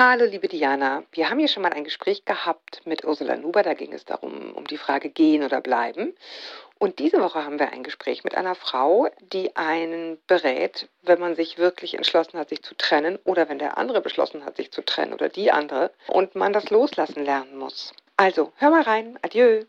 Hallo, liebe Diana. Wir haben hier schon mal ein Gespräch gehabt mit Ursula Nuber. Da ging es darum, um die Frage gehen oder bleiben. Und diese Woche haben wir ein Gespräch mit einer Frau, die einen berät, wenn man sich wirklich entschlossen hat, sich zu trennen oder wenn der andere beschlossen hat, sich zu trennen oder die andere und man das loslassen lernen muss. Also, hör mal rein. Adieu.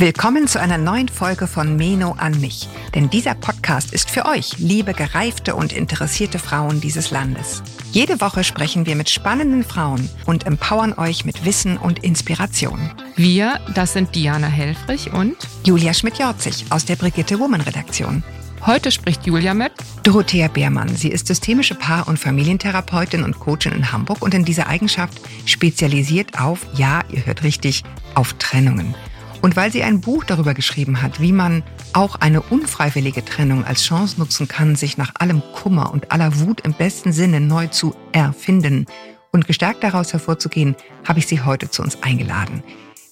Willkommen zu einer neuen Folge von Meno an mich. Denn dieser Podcast ist für euch, liebe gereifte und interessierte Frauen dieses Landes. Jede Woche sprechen wir mit spannenden Frauen und empowern euch mit Wissen und Inspiration. Wir, das sind Diana Helfrich und Julia Schmidt-Jorzig aus der Brigitte Woman Redaktion. Heute spricht Julia mit Dorothea Beermann. Sie ist systemische Paar- und Familientherapeutin und Coachin in Hamburg und in dieser Eigenschaft spezialisiert auf, ja, ihr hört richtig, auf Trennungen. Und weil sie ein Buch darüber geschrieben hat, wie man auch eine unfreiwillige Trennung als Chance nutzen kann, sich nach allem Kummer und aller Wut im besten Sinne neu zu erfinden und gestärkt daraus hervorzugehen, habe ich sie heute zu uns eingeladen.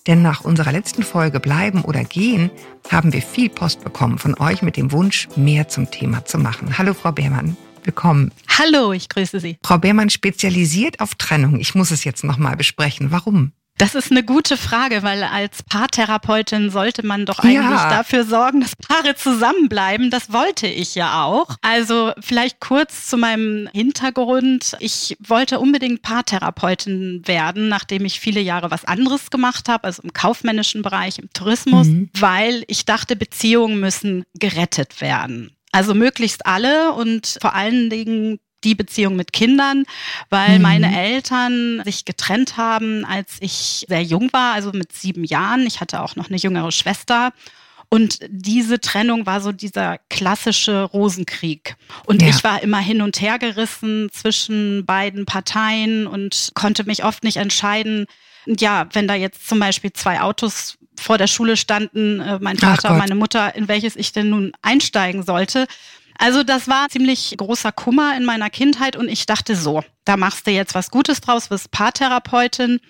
Denn nach unserer letzten Folge Bleiben oder Gehen haben wir viel Post bekommen von euch mit dem Wunsch, mehr zum Thema zu machen. Hallo, Frau Beermann. Willkommen. Hallo, ich grüße Sie. Frau Beermann spezialisiert auf Trennung. Ich muss es jetzt nochmal besprechen. Warum? Das ist eine gute Frage, weil als Paartherapeutin sollte man doch eigentlich ja. dafür sorgen, dass Paare zusammenbleiben. Das wollte ich ja auch. Also vielleicht kurz zu meinem Hintergrund. Ich wollte unbedingt Paartherapeutin werden, nachdem ich viele Jahre was anderes gemacht habe, also im kaufmännischen Bereich, im Tourismus, mhm. weil ich dachte, Beziehungen müssen gerettet werden. Also möglichst alle und vor allen Dingen die Beziehung mit Kindern, weil mhm. meine Eltern sich getrennt haben, als ich sehr jung war, also mit sieben Jahren. Ich hatte auch noch eine jüngere Schwester. Und diese Trennung war so dieser klassische Rosenkrieg. Und ja. ich war immer hin und her gerissen zwischen beiden Parteien und konnte mich oft nicht entscheiden. Ja, wenn da jetzt zum Beispiel zwei Autos vor der Schule standen, äh, mein Vater und meine Mutter, in welches ich denn nun einsteigen sollte, also das war ziemlich großer Kummer in meiner Kindheit und ich dachte so, da machst du jetzt was Gutes draus, wirst Paartherapeutin.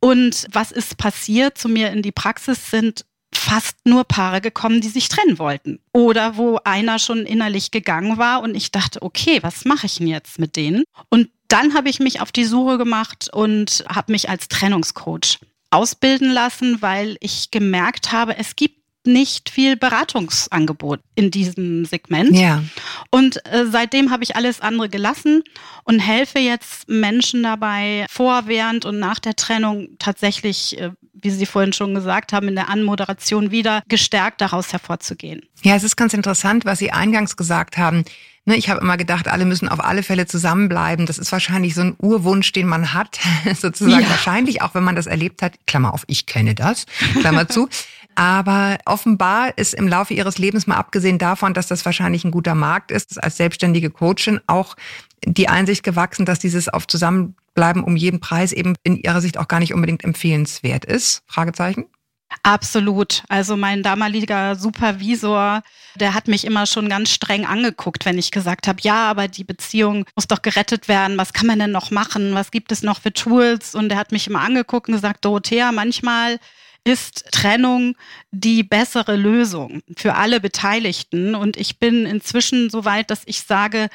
Und was ist passiert? Zu mir in die Praxis sind fast nur Paare gekommen, die sich trennen wollten. Oder wo einer schon innerlich gegangen war und ich dachte, okay, was mache ich denn jetzt mit denen? Und dann habe ich mich auf die Suche gemacht und habe mich als Trennungscoach ausbilden lassen, weil ich gemerkt habe, es gibt nicht viel Beratungsangebot in diesem Segment. Ja. Und äh, seitdem habe ich alles andere gelassen und helfe jetzt Menschen dabei, vor, während und nach der Trennung tatsächlich, äh, wie Sie vorhin schon gesagt haben, in der Anmoderation wieder gestärkt daraus hervorzugehen. Ja, es ist ganz interessant, was Sie eingangs gesagt haben. Ne, ich habe immer gedacht, alle müssen auf alle Fälle zusammenbleiben. Das ist wahrscheinlich so ein Urwunsch, den man hat, sozusagen. Ja. Wahrscheinlich auch, wenn man das erlebt hat. Klammer auf, ich kenne das. Klammer zu. Aber offenbar ist im Laufe ihres Lebens, mal abgesehen davon, dass das wahrscheinlich ein guter Markt ist, als selbstständige Coachin auch die Einsicht gewachsen, dass dieses auf Zusammenbleiben um jeden Preis eben in ihrer Sicht auch gar nicht unbedingt empfehlenswert ist? Fragezeichen? Absolut. Also mein damaliger Supervisor, der hat mich immer schon ganz streng angeguckt, wenn ich gesagt habe, ja, aber die Beziehung muss doch gerettet werden. Was kann man denn noch machen? Was gibt es noch für Tools? Und er hat mich immer angeguckt und gesagt, Dorothea, manchmal ist Trennung die bessere Lösung für alle Beteiligten. Und ich bin inzwischen so weit, dass ich sage,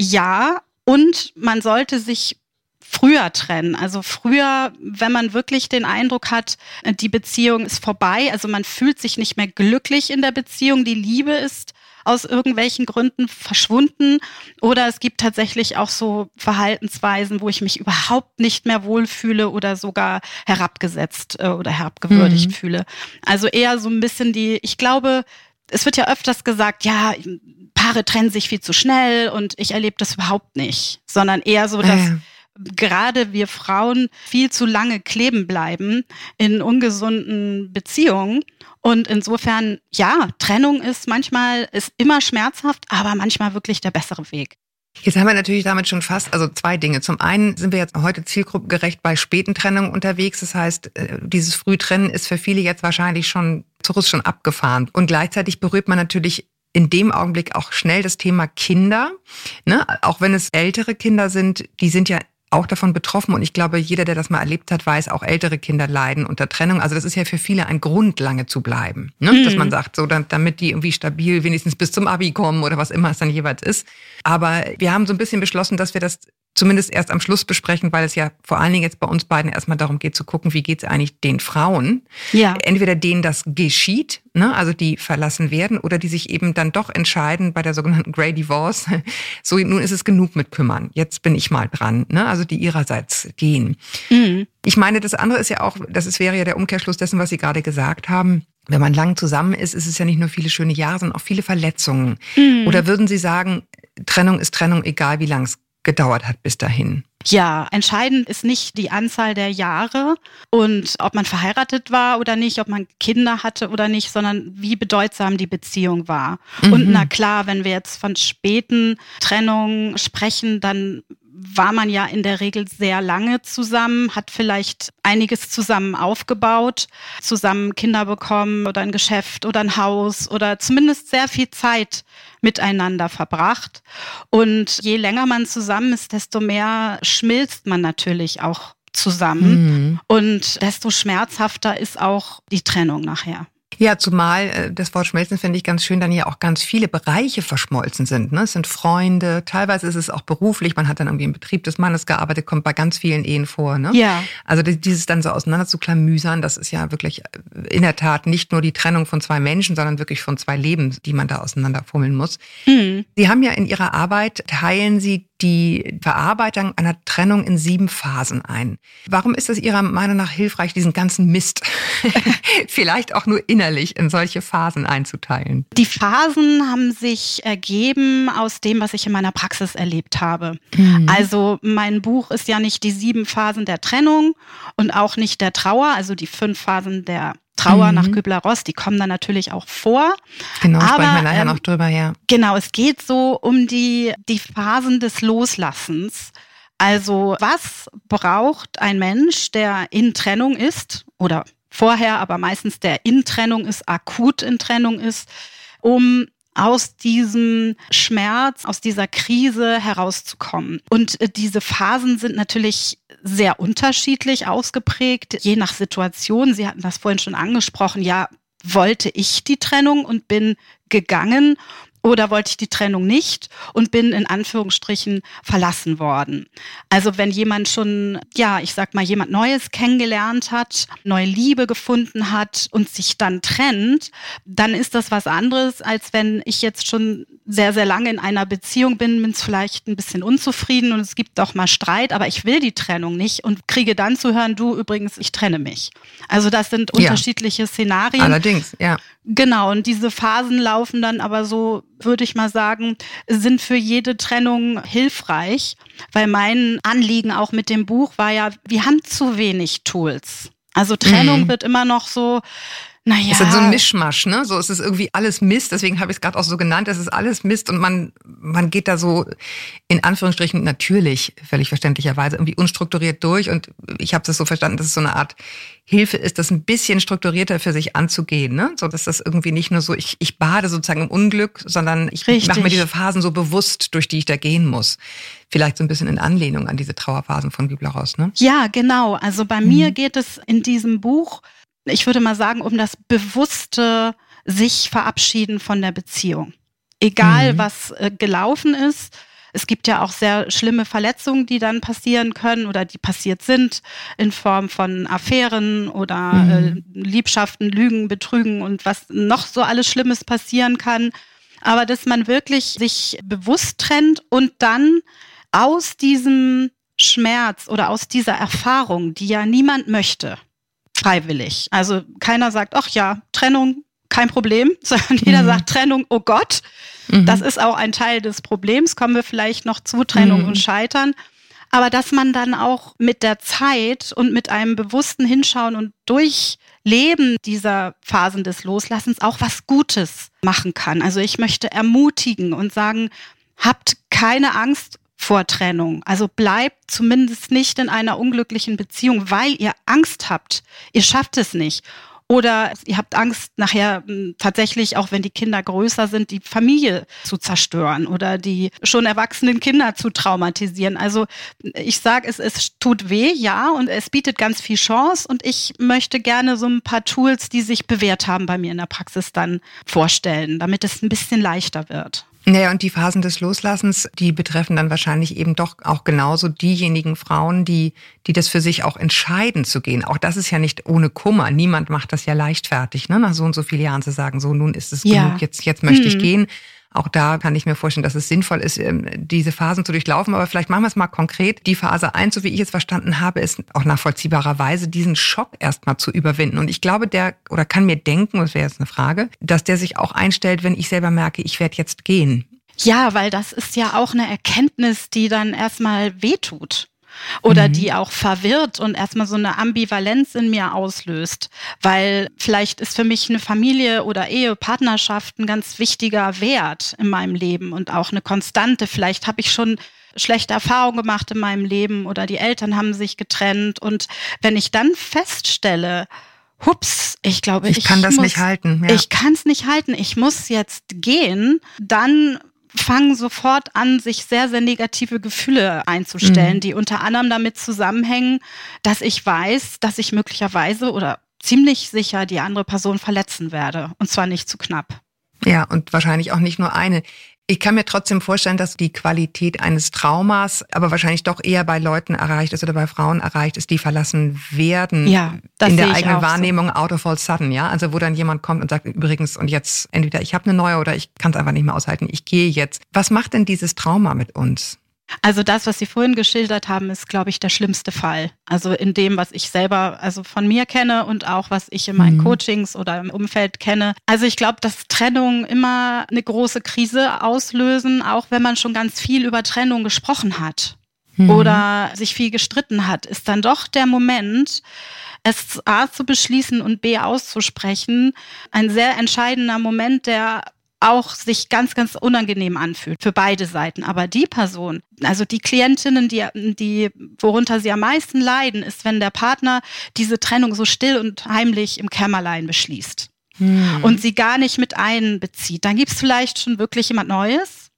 ja, und man sollte sich früher trennen. Also früher, wenn man wirklich den Eindruck hat, die Beziehung ist vorbei, also man fühlt sich nicht mehr glücklich in der Beziehung, die Liebe ist aus irgendwelchen Gründen verschwunden. Oder es gibt tatsächlich auch so Verhaltensweisen, wo ich mich überhaupt nicht mehr wohlfühle oder sogar herabgesetzt äh, oder herabgewürdigt mhm. fühle. Also eher so ein bisschen die, ich glaube, es wird ja öfters gesagt, ja, Paare trennen sich viel zu schnell und ich erlebe das überhaupt nicht, sondern eher so, dass äh gerade wir Frauen viel zu lange kleben bleiben in ungesunden Beziehungen. Und insofern, ja, Trennung ist manchmal, ist immer schmerzhaft, aber manchmal wirklich der bessere Weg. Jetzt haben wir natürlich damit schon fast, also zwei Dinge. Zum einen sind wir jetzt heute zielgruppengerecht bei späten Trennungen unterwegs. Das heißt, äh, dieses Frühtrennen ist für viele jetzt wahrscheinlich schon, Zug schon abgefahren. Und gleichzeitig berührt man natürlich in dem Augenblick auch schnell das Thema Kinder. Ne? Auch wenn es ältere Kinder sind, die sind ja auch davon betroffen und ich glaube, jeder, der das mal erlebt hat, weiß, auch ältere Kinder leiden unter Trennung. Also das ist ja für viele ein Grund, lange zu bleiben. Ne? Mhm. Dass man sagt, so damit die irgendwie stabil wenigstens bis zum Abi kommen oder was immer es dann jeweils ist. Aber wir haben so ein bisschen beschlossen, dass wir das zumindest erst am Schluss besprechen, weil es ja vor allen Dingen jetzt bei uns beiden erstmal darum geht zu gucken, wie geht es eigentlich den Frauen. Ja. Entweder denen das geschieht, ne, also die verlassen werden, oder die sich eben dann doch entscheiden bei der sogenannten Grey Divorce, so nun ist es genug mit kümmern, jetzt bin ich mal dran, ne, also die ihrerseits gehen. Mhm. Ich meine, das andere ist ja auch, das ist, wäre ja der Umkehrschluss dessen, was Sie gerade gesagt haben. Wenn man lang zusammen ist, ist es ja nicht nur viele schöne Jahre, sondern auch viele Verletzungen. Mhm. Oder würden Sie sagen, Trennung ist Trennung, egal wie lang es gedauert hat bis dahin. Ja, entscheidend ist nicht die Anzahl der Jahre und ob man verheiratet war oder nicht, ob man Kinder hatte oder nicht, sondern wie bedeutsam die Beziehung war. Mhm. Und na klar, wenn wir jetzt von späten Trennungen sprechen, dann war man ja in der Regel sehr lange zusammen, hat vielleicht einiges zusammen aufgebaut, zusammen Kinder bekommen oder ein Geschäft oder ein Haus oder zumindest sehr viel Zeit miteinander verbracht. Und je länger man zusammen ist, desto mehr schmilzt man natürlich auch zusammen. Mhm. Und desto schmerzhafter ist auch die Trennung nachher. Ja, zumal äh, das Wort schmelzen finde ich ganz schön, dann hier auch ganz viele Bereiche verschmolzen sind. Ne? Es sind Freunde, teilweise ist es auch beruflich, man hat dann irgendwie im Betrieb des Mannes gearbeitet, kommt bei ganz vielen Ehen vor. Ne? Ja. Also dieses dann so auseinander zu klamüsern, das ist ja wirklich äh, in der Tat nicht nur die Trennung von zwei Menschen, sondern wirklich von zwei Leben, die man da auseinanderfummeln muss. Mhm. Sie haben ja in Ihrer Arbeit, teilen Sie die Verarbeitung einer Trennung in sieben Phasen ein. Warum ist es Ihrer Meinung nach hilfreich, diesen ganzen Mist vielleicht auch nur innerlich in solche Phasen einzuteilen? Die Phasen haben sich ergeben aus dem, was ich in meiner Praxis erlebt habe. Mhm. Also mein Buch ist ja nicht die sieben Phasen der Trennung und auch nicht der Trauer, also die fünf Phasen der Trauer mhm. nach Kübler-Ross, die kommen dann natürlich auch vor. Genau, aber, sprechen wir nachher ähm, noch drüber, ja. Genau, es geht so um die, die Phasen des Loslassens. Also was braucht ein Mensch, der in Trennung ist oder vorher, aber meistens der in Trennung ist, akut in Trennung ist, um aus diesem Schmerz, aus dieser Krise herauszukommen. Und äh, diese Phasen sind natürlich sehr unterschiedlich ausgeprägt, je nach Situation. Sie hatten das vorhin schon angesprochen. Ja, wollte ich die Trennung und bin gegangen oder wollte ich die Trennung nicht und bin in Anführungsstrichen verlassen worden. Also wenn jemand schon, ja, ich sag mal, jemand Neues kennengelernt hat, neue Liebe gefunden hat und sich dann trennt, dann ist das was anderes, als wenn ich jetzt schon sehr, sehr lange in einer Beziehung bin, bin vielleicht ein bisschen unzufrieden und es gibt auch mal Streit, aber ich will die Trennung nicht und kriege dann zu hören, du übrigens, ich trenne mich. Also das sind unterschiedliche ja. Szenarien. Allerdings, ja. Genau, und diese Phasen laufen dann aber so, würde ich mal sagen, sind für jede Trennung hilfreich, weil mein Anliegen auch mit dem Buch war ja, wir haben zu wenig Tools. Also Trennung mhm. wird immer noch so naja. Es ist so ein Mischmasch, ne? So es ist irgendwie alles Mist, deswegen habe ich es gerade auch so genannt, es ist alles Mist und man, man geht da so in Anführungsstrichen natürlich, völlig verständlicherweise, irgendwie unstrukturiert durch. Und ich habe das so verstanden, dass es so eine Art Hilfe ist, das ein bisschen strukturierter für sich anzugehen, ne? So dass das irgendwie nicht nur so, ich, ich bade sozusagen im Unglück, sondern ich mache mir diese Phasen so bewusst, durch die ich da gehen muss vielleicht so ein bisschen in Anlehnung an diese Trauerphasen von Kübler-Ross, ne? Ja, genau. Also bei mhm. mir geht es in diesem Buch ich würde mal sagen, um das bewusste sich verabschieden von der Beziehung. Egal, mhm. was äh, gelaufen ist. Es gibt ja auch sehr schlimme Verletzungen, die dann passieren können oder die passiert sind in Form von Affären oder mhm. äh, Liebschaften, Lügen, Betrügen und was noch so alles Schlimmes passieren kann. Aber dass man wirklich sich bewusst trennt und dann aus diesem Schmerz oder aus dieser Erfahrung, die ja niemand möchte, freiwillig. Also keiner sagt, ach ja, Trennung, kein Problem, sondern jeder mhm. sagt Trennung, oh Gott. Mhm. Das ist auch ein Teil des Problems. Kommen wir vielleicht noch zu Trennung mhm. und Scheitern. Aber dass man dann auch mit der Zeit und mit einem bewussten Hinschauen und Durchleben dieser Phasen des Loslassens auch was Gutes machen kann. Also ich möchte ermutigen und sagen, habt keine Angst vor Trennung. Also bleibt zumindest nicht in einer unglücklichen Beziehung, weil ihr Angst habt. Ihr schafft es nicht. Oder ihr habt Angst, nachher hm, tatsächlich, auch wenn die Kinder größer sind, die Familie zu zerstören oder die schon erwachsenen Kinder zu traumatisieren. Also ich sage, es, es tut weh, ja, und es bietet ganz viel Chance. Und ich möchte gerne so ein paar Tools, die sich bewährt haben bei mir in der Praxis, dann vorstellen, damit es ein bisschen leichter wird. Naja, und die Phasen des Loslassens, die betreffen dann wahrscheinlich eben doch auch genauso diejenigen Frauen, die, die das für sich auch entscheiden zu gehen. Auch das ist ja nicht ohne Kummer. Niemand macht das ja leichtfertig, ne? nach so und so vielen Jahren zu sagen, so nun ist es ja. genug, jetzt, jetzt möchte hm. ich gehen. Auch da kann ich mir vorstellen, dass es sinnvoll ist, ähm, diese Phasen zu durchlaufen. Aber vielleicht machen wir es mal konkret. Die Phase 1, so wie ich es verstanden habe, ist auch nachvollziehbarerweise, diesen Schock erstmal zu überwinden. Und ich glaube, der, oder kann mir denken, das wäre jetzt eine Frage, dass der sich auch einstellt, wenn ich selber merke, ich werde jetzt gehen. Ja, weil das ist ja auch eine Erkenntnis, die dann erstmal wehtut oder mhm. die auch verwirrt und erstmal so eine Ambivalenz in mir auslöst, weil vielleicht ist für mich eine Familie oder Ehe, Partnerschaft ein ganz wichtiger Wert in meinem Leben und auch eine Konstante. Vielleicht habe ich schon schlechte Erfahrungen gemacht in meinem Leben oder die Eltern haben sich getrennt und wenn ich dann feststelle, hups, ich glaube, ich, ich kann das muss, nicht halten. Ja. Ich kann es nicht halten. Ich muss jetzt gehen. Dann fangen sofort an, sich sehr, sehr negative Gefühle einzustellen, mhm. die unter anderem damit zusammenhängen, dass ich weiß, dass ich möglicherweise oder ziemlich sicher die andere Person verletzen werde. Und zwar nicht zu knapp. Ja, und wahrscheinlich auch nicht nur eine. Ich kann mir trotzdem vorstellen, dass die Qualität eines Traumas aber wahrscheinlich doch eher bei Leuten erreicht ist oder bei Frauen erreicht ist, die verlassen werden ja, in der eigenen Wahrnehmung so. out of all sudden, ja? Also wo dann jemand kommt und sagt übrigens und jetzt entweder ich habe eine neue oder ich kann es einfach nicht mehr aushalten, ich gehe jetzt. Was macht denn dieses Trauma mit uns? Also das, was Sie vorhin geschildert haben, ist, glaube ich, der schlimmste Fall. Also in dem, was ich selber also von mir kenne und auch was ich in meinen mhm. Coachings oder im Umfeld kenne. Also ich glaube, dass Trennungen immer eine große Krise auslösen, auch wenn man schon ganz viel über Trennung gesprochen hat mhm. oder sich viel gestritten hat, ist dann doch der Moment, es A zu beschließen und B auszusprechen, ein sehr entscheidender Moment, der auch sich ganz, ganz unangenehm anfühlt für beide Seiten. Aber die Person, also die Klientinnen, die, die, worunter sie am meisten leiden, ist, wenn der Partner diese Trennung so still und heimlich im Kämmerlein beschließt hm. und sie gar nicht mit einbezieht. Dann gibt es vielleicht schon wirklich jemand Neues.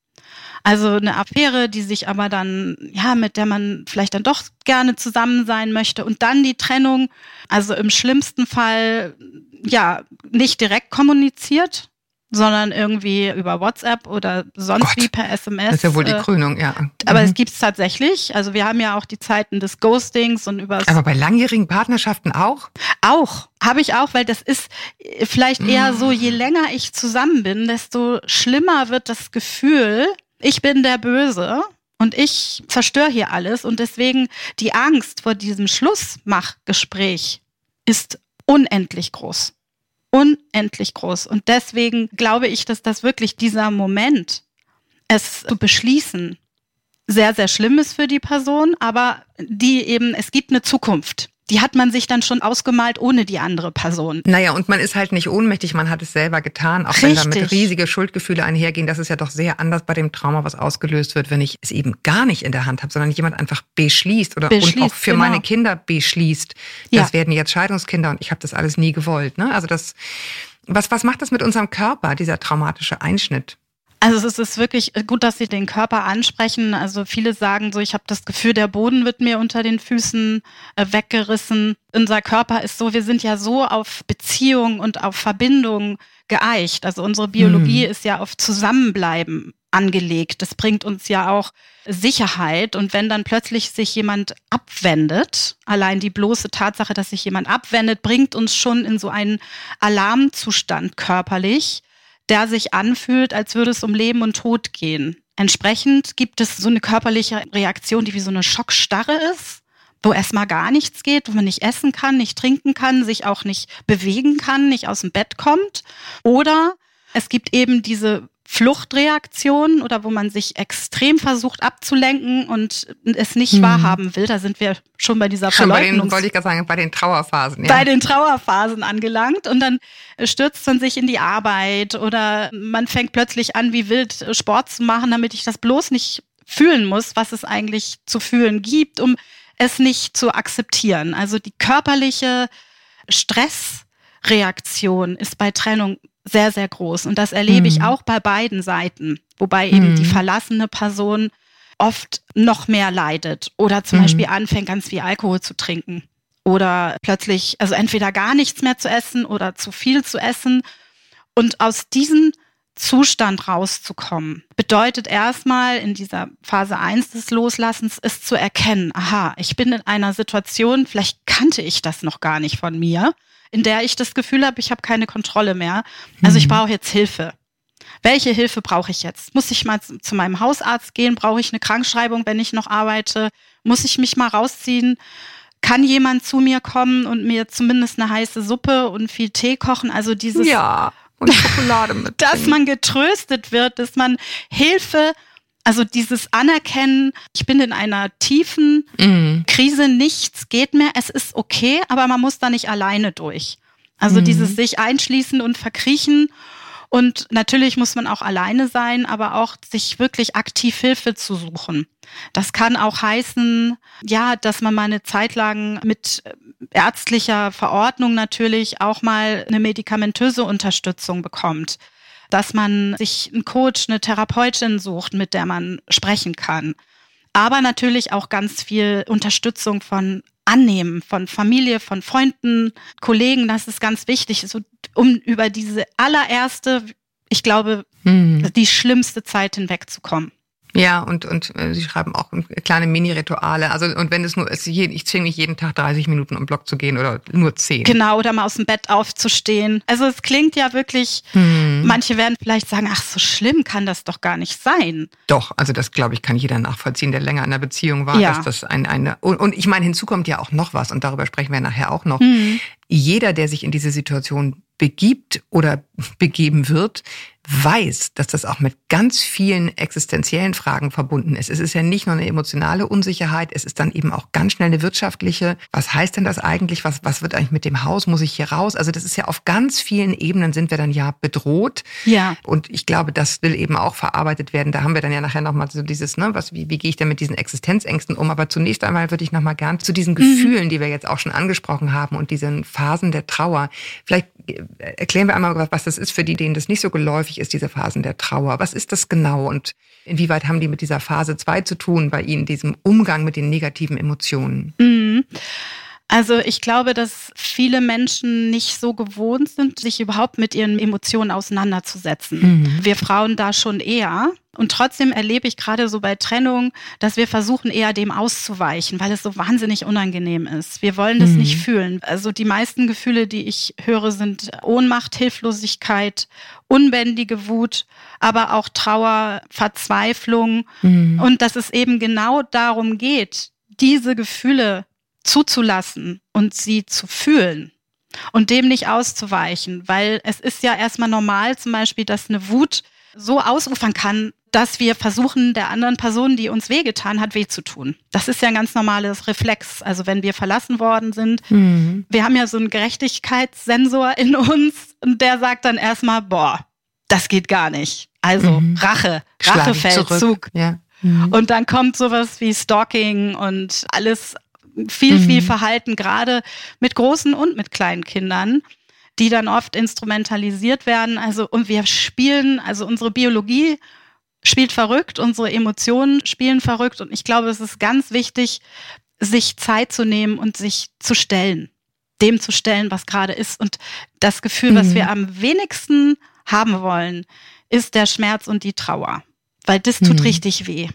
Also eine Affäre, die sich aber dann, ja, mit der man vielleicht dann doch gerne zusammen sein möchte und dann die Trennung, also im schlimmsten Fall, ja, nicht direkt kommuniziert, sondern irgendwie über WhatsApp oder sonst Gott, wie per SMS. Das ist ja wohl die äh, Krönung, ja. Aber mhm. es gibt es tatsächlich. Also wir haben ja auch die Zeiten des Ghostings und über. Aber bei langjährigen Partnerschaften auch? Auch. Habe ich auch, weil das ist äh, vielleicht eher so, je länger ich zusammen bin, desto schlimmer wird das Gefühl, ich bin der Böse und ich zerstöre hier alles. Und deswegen die Angst vor diesem Schlussmachgespräch ist unendlich groß unendlich groß. Und deswegen glaube ich, dass das wirklich dieser Moment, es zu beschließen, sehr, sehr schlimm ist für die Person, aber die eben, es gibt eine Zukunft die hat man sich dann schon ausgemalt ohne die andere Person. Naja, und man ist halt nicht ohnmächtig, man hat es selber getan, auch Richtig. wenn damit riesige Schuldgefühle einhergehen. Das ist ja doch sehr anders bei dem Trauma, was ausgelöst wird, wenn ich es eben gar nicht in der Hand habe, sondern jemand einfach beschließt oder beschließt, und auch für genau. meine Kinder beschließt. Das ja. werden jetzt Scheidungskinder und ich habe das alles nie gewollt. Ne? Also das, was, was macht das mit unserem Körper, dieser traumatische Einschnitt? Also es ist wirklich gut, dass Sie den Körper ansprechen. Also viele sagen so, ich habe das Gefühl, der Boden wird mir unter den Füßen äh, weggerissen. Unser Körper ist so, wir sind ja so auf Beziehung und auf Verbindung geeicht. Also unsere Biologie mhm. ist ja auf Zusammenbleiben angelegt. Das bringt uns ja auch Sicherheit. Und wenn dann plötzlich sich jemand abwendet, allein die bloße Tatsache, dass sich jemand abwendet, bringt uns schon in so einen Alarmzustand körperlich der sich anfühlt, als würde es um Leben und Tod gehen. Entsprechend gibt es so eine körperliche Reaktion, die wie so eine Schockstarre ist, wo erstmal gar nichts geht, wo man nicht essen kann, nicht trinken kann, sich auch nicht bewegen kann, nicht aus dem Bett kommt. Oder es gibt eben diese Fluchtreaktionen oder wo man sich extrem versucht abzulenken und es nicht hm. wahrhaben will. Da sind wir schon bei dieser schon Verleugnungs... Bei den, wollte ich gerade sagen, bei den Trauerphasen. Ja. Bei den Trauerphasen angelangt und dann stürzt man sich in die Arbeit oder man fängt plötzlich an, wie wild Sport zu machen, damit ich das bloß nicht fühlen muss, was es eigentlich zu fühlen gibt, um es nicht zu akzeptieren. Also die körperliche Stress Reaktion ist bei Trennung sehr, sehr groß. Und das erlebe mhm. ich auch bei beiden Seiten, wobei eben mhm. die verlassene Person oft noch mehr leidet oder zum mhm. Beispiel anfängt, ganz viel Alkohol zu trinken oder plötzlich, also entweder gar nichts mehr zu essen oder zu viel zu essen. Und aus diesem Zustand rauszukommen, bedeutet erstmal in dieser Phase 1 des Loslassens, es zu erkennen, aha, ich bin in einer Situation, vielleicht kannte ich das noch gar nicht von mir, in der ich das Gefühl habe, ich habe keine Kontrolle mehr. Also ich mhm. brauche jetzt Hilfe. Welche Hilfe brauche ich jetzt? Muss ich mal zu meinem Hausarzt gehen? Brauche ich eine Krankschreibung, wenn ich noch arbeite? Muss ich mich mal rausziehen? Kann jemand zu mir kommen und mir zumindest eine heiße Suppe und viel Tee kochen? Also dieses ja, und Schokolade mit. dass man getröstet wird, dass man Hilfe also dieses Anerkennen, ich bin in einer tiefen mm. Krise, nichts geht mehr, es ist okay, aber man muss da nicht alleine durch. Also mm. dieses sich einschließen und verkriechen und natürlich muss man auch alleine sein, aber auch sich wirklich aktiv Hilfe zu suchen. Das kann auch heißen, ja, dass man mal eine Zeit lang mit ärztlicher Verordnung natürlich auch mal eine medikamentöse Unterstützung bekommt. Dass man sich einen Coach, eine Therapeutin sucht, mit der man sprechen kann. Aber natürlich auch ganz viel Unterstützung von annehmen von Familie, von Freunden, Kollegen, das ist ganz wichtig, so, um über diese allererste, ich glaube, hm. die schlimmste Zeit hinwegzukommen. Ja, und, und äh, sie schreiben auch kleine Mini-Rituale. Also, und wenn es nur ist, ich zwinge mich jeden Tag 30 Minuten um Block zu gehen oder nur 10. Genau, oder mal aus dem Bett aufzustehen. Also es klingt ja wirklich, hm. manche werden vielleicht sagen, ach, so schlimm kann das doch gar nicht sein. Doch, also das glaube ich, kann jeder nachvollziehen, der länger in einer Beziehung war, ja. dass das ein, eine. Und, und ich meine, hinzu kommt ja auch noch was, und darüber sprechen wir nachher auch noch. Hm. Jeder, der sich in diese Situation begibt oder begeben wird, weiß, dass das auch mit ganz vielen existenziellen Fragen verbunden ist. Es ist ja nicht nur eine emotionale Unsicherheit, es ist dann eben auch ganz schnell eine wirtschaftliche. Was heißt denn das eigentlich? Was, was wird eigentlich mit dem Haus? Muss ich hier raus? Also das ist ja auf ganz vielen Ebenen sind wir dann ja bedroht. Ja. Und ich glaube, das will eben auch verarbeitet werden. Da haben wir dann ja nachher nochmal so dieses, ne, was, wie, wie gehe ich denn mit diesen Existenzängsten um? Aber zunächst einmal würde ich nochmal gern zu diesen mhm. Gefühlen, mhm. die wir jetzt auch schon angesprochen haben und diesen Phasen der Trauer. Vielleicht äh, erklären wir einmal, was das ist für die, denen das nicht so geläufig ist, diese Phasen der Trauer. Was ist das genau und inwieweit haben die mit dieser Phase 2 zu tun bei Ihnen, diesem Umgang mit den negativen Emotionen? Mhm. Also ich glaube, dass viele Menschen nicht so gewohnt sind, sich überhaupt mit ihren Emotionen auseinanderzusetzen. Mhm. Wir Frauen da schon eher. Und trotzdem erlebe ich gerade so bei Trennung, dass wir versuchen eher dem auszuweichen, weil es so wahnsinnig unangenehm ist. Wir wollen das mhm. nicht fühlen. Also die meisten Gefühle, die ich höre, sind Ohnmacht, Hilflosigkeit, unbändige Wut, aber auch Trauer, Verzweiflung. Mhm. Und dass es eben genau darum geht, diese Gefühle zuzulassen und sie zu fühlen und dem nicht auszuweichen, weil es ist ja erstmal normal zum Beispiel, dass eine Wut so ausufern kann, dass wir versuchen, der anderen Person, die uns wehgetan hat, weh zu tun. Das ist ja ein ganz normales Reflex. Also wenn wir verlassen worden sind, mhm. wir haben ja so einen Gerechtigkeitssensor in uns und der sagt dann erstmal, boah, das geht gar nicht. Also mhm. Rache, Rachefeldzug. Ja. Mhm. Und dann kommt sowas wie Stalking und alles viel, mhm. viel Verhalten, gerade mit großen und mit kleinen Kindern, die dann oft instrumentalisiert werden. Also, und wir spielen, also unsere Biologie spielt verrückt, unsere Emotionen spielen verrückt. Und ich glaube, es ist ganz wichtig, sich Zeit zu nehmen und sich zu stellen, dem zu stellen, was gerade ist. Und das Gefühl, mhm. was wir am wenigsten haben wollen, ist der Schmerz und die Trauer. Weil das tut mhm. richtig weh.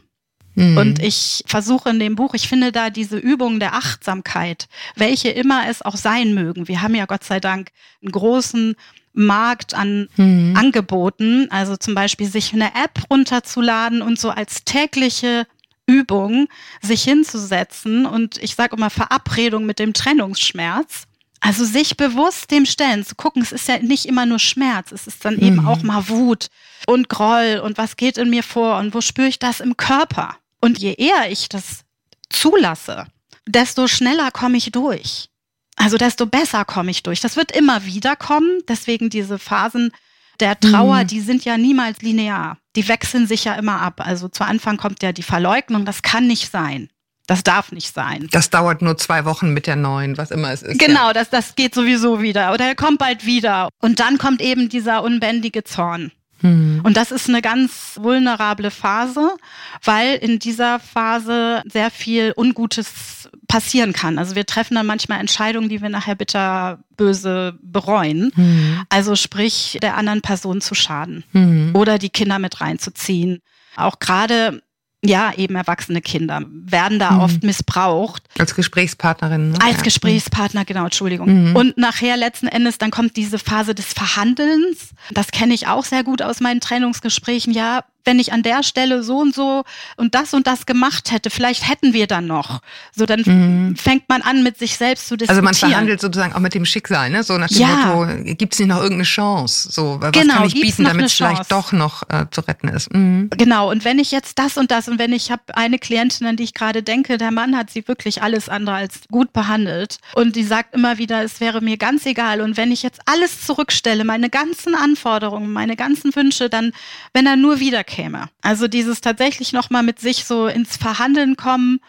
Mhm. Und ich versuche in dem Buch, ich finde da diese Übung der Achtsamkeit, welche immer es auch sein mögen. Wir haben ja Gott sei Dank einen großen Markt an mhm. Angeboten, also zum Beispiel sich eine App runterzuladen und so als tägliche Übung sich hinzusetzen und ich sage immer Verabredung mit dem Trennungsschmerz. Also sich bewusst dem stellen, zu gucken, es ist ja nicht immer nur Schmerz, es ist dann mhm. eben auch mal Wut und Groll und was geht in mir vor und wo spüre ich das im Körper. Und je eher ich das zulasse, desto schneller komme ich durch. Also desto besser komme ich durch. Das wird immer wieder kommen. Deswegen diese Phasen der Trauer, mhm. die sind ja niemals linear. Die wechseln sich ja immer ab. Also zu Anfang kommt ja die Verleugnung. Das kann nicht sein. Das darf nicht sein. Das dauert nur zwei Wochen mit der neuen, was immer es ist. Genau, ja. das, das geht sowieso wieder. Oder er kommt bald wieder. Und dann kommt eben dieser unbändige Zorn. Hm. Und das ist eine ganz vulnerable Phase, weil in dieser Phase sehr viel Ungutes passieren kann. Also wir treffen dann manchmal Entscheidungen, die wir nachher bitter böse bereuen. Mhm. Also sprich, der anderen Person zu schaden mhm. oder die Kinder mit reinzuziehen. Auch gerade ja, eben erwachsene Kinder werden da mhm. oft missbraucht. Als Gesprächspartnerin. Ne? Als Gesprächspartner, genau, Entschuldigung. Mhm. Und nachher letzten Endes, dann kommt diese Phase des Verhandelns. Das kenne ich auch sehr gut aus meinen Trennungsgesprächen. Ja, wenn ich an der Stelle so und so und das und das gemacht hätte, vielleicht hätten wir dann noch. So, dann mhm. fängt man an, mit sich selbst zu diskutieren. Also man verhandelt sozusagen auch mit dem Schicksal, ne? So nach dem ja. Motto, gibt es nicht noch irgendeine Chance? So, was genau, kann ich bieten, damit es vielleicht doch noch äh, zu retten ist? Mhm. Genau, und wenn ich jetzt das und das und wenn ich habe eine Klientin, an die ich gerade denke, der Mann hat sie wirklich alles andere als gut behandelt und die sagt immer wieder, es wäre mir ganz egal und wenn ich jetzt alles zurückstelle, meine ganzen Anforderungen, meine ganzen Wünsche, dann, wenn er nur wiederkehrt, käme. Also dieses tatsächlich nochmal mit sich so ins Verhandeln kommen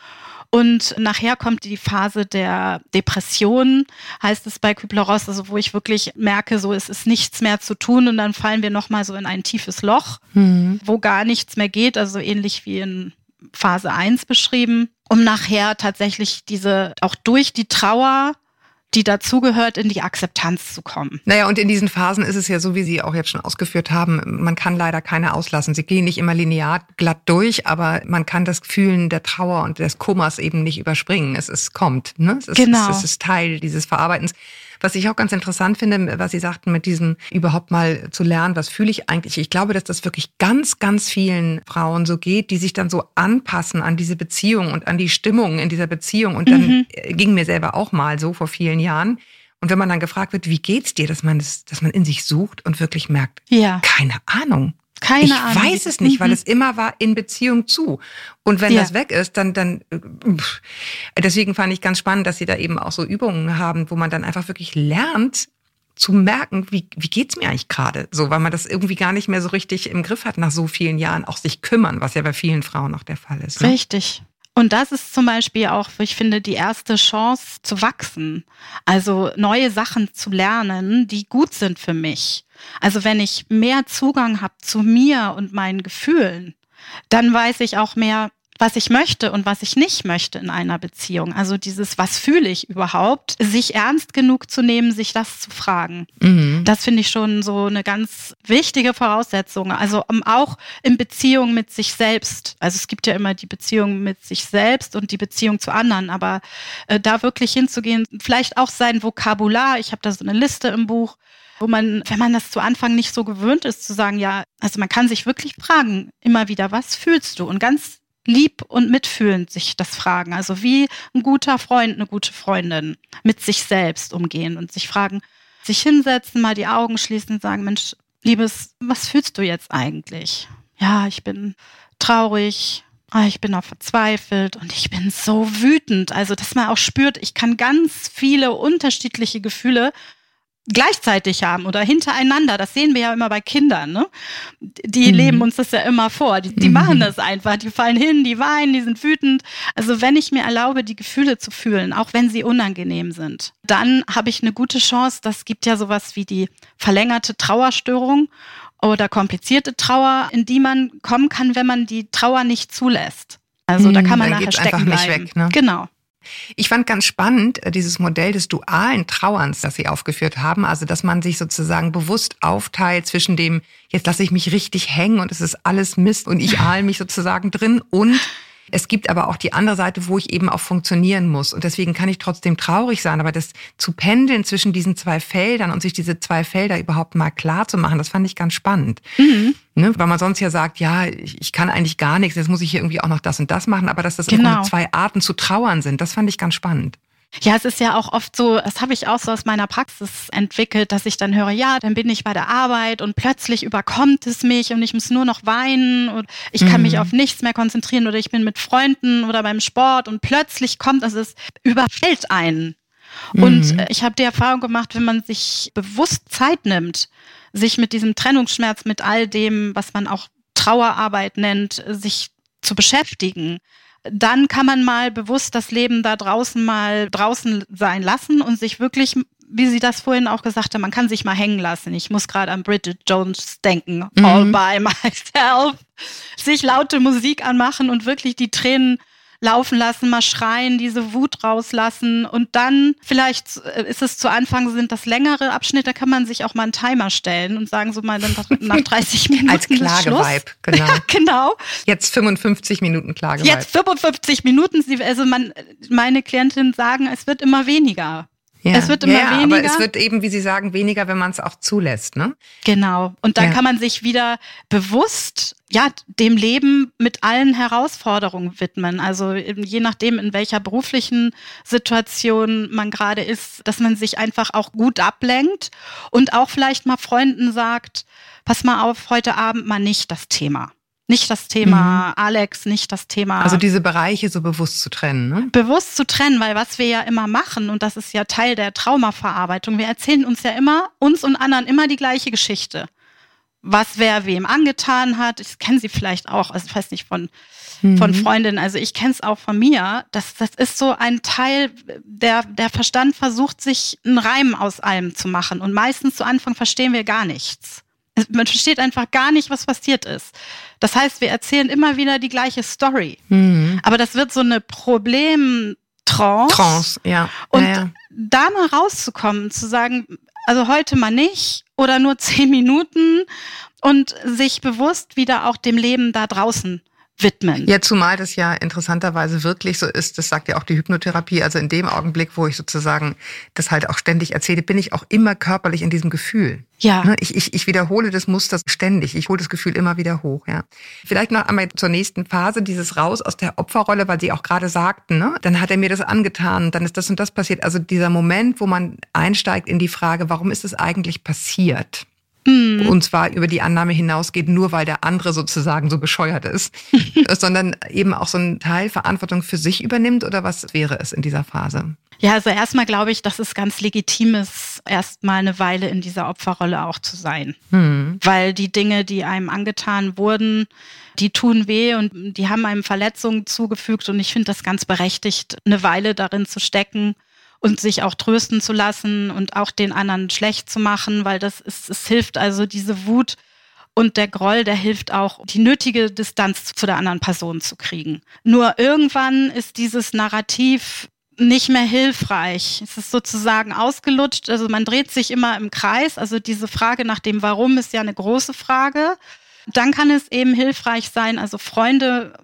und nachher kommt die Phase der Depression, heißt es bei Kübler-Ross, also wo ich wirklich merke, so es ist nichts mehr zu tun und dann fallen wir nochmal so in ein tiefes Loch, mhm. wo gar nichts mehr geht, also ähnlich wie in Phase 1 beschrieben, um nachher tatsächlich diese, auch durch die Trauer die dazugehört, in die Akzeptanz zu kommen. Naja, und in diesen Phasen ist es ja so, wie Sie auch jetzt schon ausgeführt haben, man kann leider keine auslassen. Sie gehen nicht immer linear glatt durch, aber man kann das Gefühlen der Trauer und des Kummers eben nicht überspringen. Es, es kommt, ne? Es ist, genau. es ist Teil dieses Verarbeitens. Was ich auch ganz interessant finde, was Sie sagten, mit diesem überhaupt mal zu lernen, was fühle ich eigentlich. Ich glaube, dass das wirklich ganz, ganz vielen Frauen so geht, die sich dann so anpassen an diese Beziehung und an die Stimmung in dieser Beziehung. Und dann mhm. ging mir selber auch mal so vor vielen Jahren. Und wenn man dann gefragt wird, wie geht's dir, dass man das, dass man in sich sucht und wirklich merkt, ja. keine Ahnung. Keine ich Ahnung. Ich weiß es nicht, weil mhm. es immer war in Beziehung zu. Und wenn ja. das weg ist, dann, dann, deswegen fand ich ganz spannend, dass Sie da eben auch so Übungen haben, wo man dann einfach wirklich lernt, zu merken, wie, wie geht's mir eigentlich gerade? So, weil man das irgendwie gar nicht mehr so richtig im Griff hat nach so vielen Jahren, auch sich kümmern, was ja bei vielen Frauen auch der Fall ist. Ne? Richtig. Und das ist zum Beispiel auch, ich finde, die erste Chance zu wachsen. Also neue Sachen zu lernen, die gut sind für mich. Also wenn ich mehr Zugang habe zu mir und meinen Gefühlen, dann weiß ich auch mehr, was ich möchte und was ich nicht möchte in einer Beziehung. Also dieses, was fühle ich überhaupt, sich ernst genug zu nehmen, sich das zu fragen. Mhm. Das finde ich schon so eine ganz wichtige Voraussetzung. Also um, auch in Beziehung mit sich selbst. Also es gibt ja immer die Beziehung mit sich selbst und die Beziehung zu anderen, aber äh, da wirklich hinzugehen, vielleicht auch sein Vokabular. Ich habe da so eine Liste im Buch wo man, wenn man das zu Anfang nicht so gewöhnt ist, zu sagen, ja, also man kann sich wirklich fragen, immer wieder, was fühlst du? Und ganz lieb und mitfühlend sich das fragen. Also wie ein guter Freund, eine gute Freundin mit sich selbst umgehen und sich fragen, sich hinsetzen, mal die Augen schließen und sagen, Mensch, Liebes, was fühlst du jetzt eigentlich? Ja, ich bin traurig, ah, ich bin auch verzweifelt und ich bin so wütend. Also, dass man auch spürt, ich kann ganz viele unterschiedliche Gefühle gleichzeitig haben oder hintereinander. Das sehen wir ja immer bei Kindern. Ne? Die mhm. leben uns das ja immer vor. Die, die mhm. machen das einfach. Die fallen hin, die weinen, die sind wütend. Also wenn ich mir erlaube, die Gefühle zu fühlen, auch wenn sie unangenehm sind, dann habe ich eine gute Chance. Das gibt ja sowas wie die verlängerte Trauerstörung oder komplizierte Trauer, in die man kommen kann, wenn man die Trauer nicht zulässt. Also da mhm, kann man nachher stecken bleiben. Weg, ne? Genau. Ich fand ganz spannend äh, dieses Modell des dualen Trauerns, das Sie aufgeführt haben. Also, dass man sich sozusagen bewusst aufteilt zwischen dem, jetzt lasse ich mich richtig hängen und es ist alles Mist und ich ahl mich sozusagen drin und es gibt aber auch die andere Seite, wo ich eben auch funktionieren muss. Und deswegen kann ich trotzdem traurig sein. Aber das zu pendeln zwischen diesen zwei Feldern und sich diese zwei Felder überhaupt mal klar zu machen, das fand ich ganz spannend. Mhm. Ne? Weil man sonst ja sagt, ja, ich, kann eigentlich gar nichts, jetzt muss ich hier irgendwie auch noch das und das machen. Aber dass das genau. zwei Arten zu trauern sind, das fand ich ganz spannend. Ja, es ist ja auch oft so, das habe ich auch so aus meiner Praxis entwickelt, dass ich dann höre, ja, dann bin ich bei der Arbeit und plötzlich überkommt es mich und ich muss nur noch weinen und ich kann mhm. mich auf nichts mehr konzentrieren oder ich bin mit Freunden oder beim Sport und plötzlich kommt, also es überfällt einen. Mhm. Und ich habe die Erfahrung gemacht, wenn man sich bewusst Zeit nimmt, sich mit diesem Trennungsschmerz, mit all dem, was man auch Trauerarbeit nennt, sich zu beschäftigen, dann kann man mal bewusst das Leben da draußen mal draußen sein lassen und sich wirklich wie Sie das vorhin auch gesagt haben, man kann sich mal hängen lassen. Ich muss gerade an Bridget Jones denken, mhm. all by myself. Sich laute Musik anmachen und wirklich die Tränen laufen lassen, mal schreien, diese Wut rauslassen und dann vielleicht äh, ist es zu Anfang sind das längere Abschnitte, da kann man sich auch mal einen Timer stellen und sagen so mal dann nach 30 Minuten als Klageweib, genau. Ja, genau. Jetzt 55 Minuten Klageweib. Jetzt 55 Minuten, also man meine Klientinnen sagen, es wird immer weniger. Ja. Es wird immer ja, weniger. Aber es wird eben, wie Sie sagen, weniger, wenn man es auch zulässt, ne? Genau. Und dann ja. kann man sich wieder bewusst ja, dem Leben mit allen Herausforderungen widmen. Also je nachdem, in welcher beruflichen Situation man gerade ist, dass man sich einfach auch gut ablenkt und auch vielleicht mal Freunden sagt, pass mal auf, heute Abend mal nicht das Thema. Nicht das Thema mhm. Alex, nicht das Thema. Also diese Bereiche so bewusst zu trennen, ne? Bewusst zu trennen, weil was wir ja immer machen, und das ist ja Teil der Traumaverarbeitung, wir erzählen uns ja immer, uns und anderen immer die gleiche Geschichte. Was wer wem angetan hat, ich kenne sie vielleicht auch, also ich weiß nicht von, mhm. von Freundinnen, also ich kenne es auch von mir. Das, das ist so ein Teil, der, der Verstand versucht, sich einen Reim aus allem zu machen. Und meistens zu Anfang verstehen wir gar nichts. Man versteht einfach gar nicht, was passiert ist. Das heißt, wir erzählen immer wieder die gleiche Story. Mhm. Aber das wird so eine Problemtrance. Trance, ja. Und ja, ja. da mal rauszukommen, zu sagen, also heute mal nicht oder nur zehn Minuten und sich bewusst wieder auch dem Leben da draußen widmen. Ja, zumal das ja interessanterweise wirklich so ist, das sagt ja auch die Hypnotherapie, also in dem Augenblick, wo ich sozusagen das halt auch ständig erzähle, bin ich auch immer körperlich in diesem Gefühl. Ja. Ne, ich, ich, ich wiederhole das Muster ständig. Ich hole das Gefühl immer wieder hoch, ja. Vielleicht noch einmal zur nächsten Phase, dieses Raus aus der Opferrolle, weil Sie auch gerade sagten, ne? dann hat er mir das angetan, dann ist das und das passiert. Also dieser Moment, wo man einsteigt in die Frage, warum ist es eigentlich passiert? Mhm. und zwar über die Annahme hinausgeht, nur weil der andere sozusagen so bescheuert ist, sondern eben auch so einen Teil Verantwortung für sich übernimmt oder was wäre es in dieser Phase? Ja, also erstmal glaube ich, dass es ganz legitim ist, erstmal eine Weile in dieser Opferrolle auch zu sein. Mhm. Weil die Dinge, die einem angetan wurden, die tun weh und die haben einem Verletzungen zugefügt und ich finde das ganz berechtigt, eine Weile darin zu stecken und sich auch trösten zu lassen und auch den anderen schlecht zu machen, weil das ist, es hilft also diese Wut und der Groll, der hilft auch, die nötige Distanz zu der anderen Person zu kriegen. Nur irgendwann ist dieses Narrativ nicht mehr hilfreich. Es ist sozusagen ausgelutscht. Also man dreht sich immer im Kreis. Also diese Frage nach dem Warum ist ja eine große Frage. Dann kann es eben hilfreich sein, also Freunde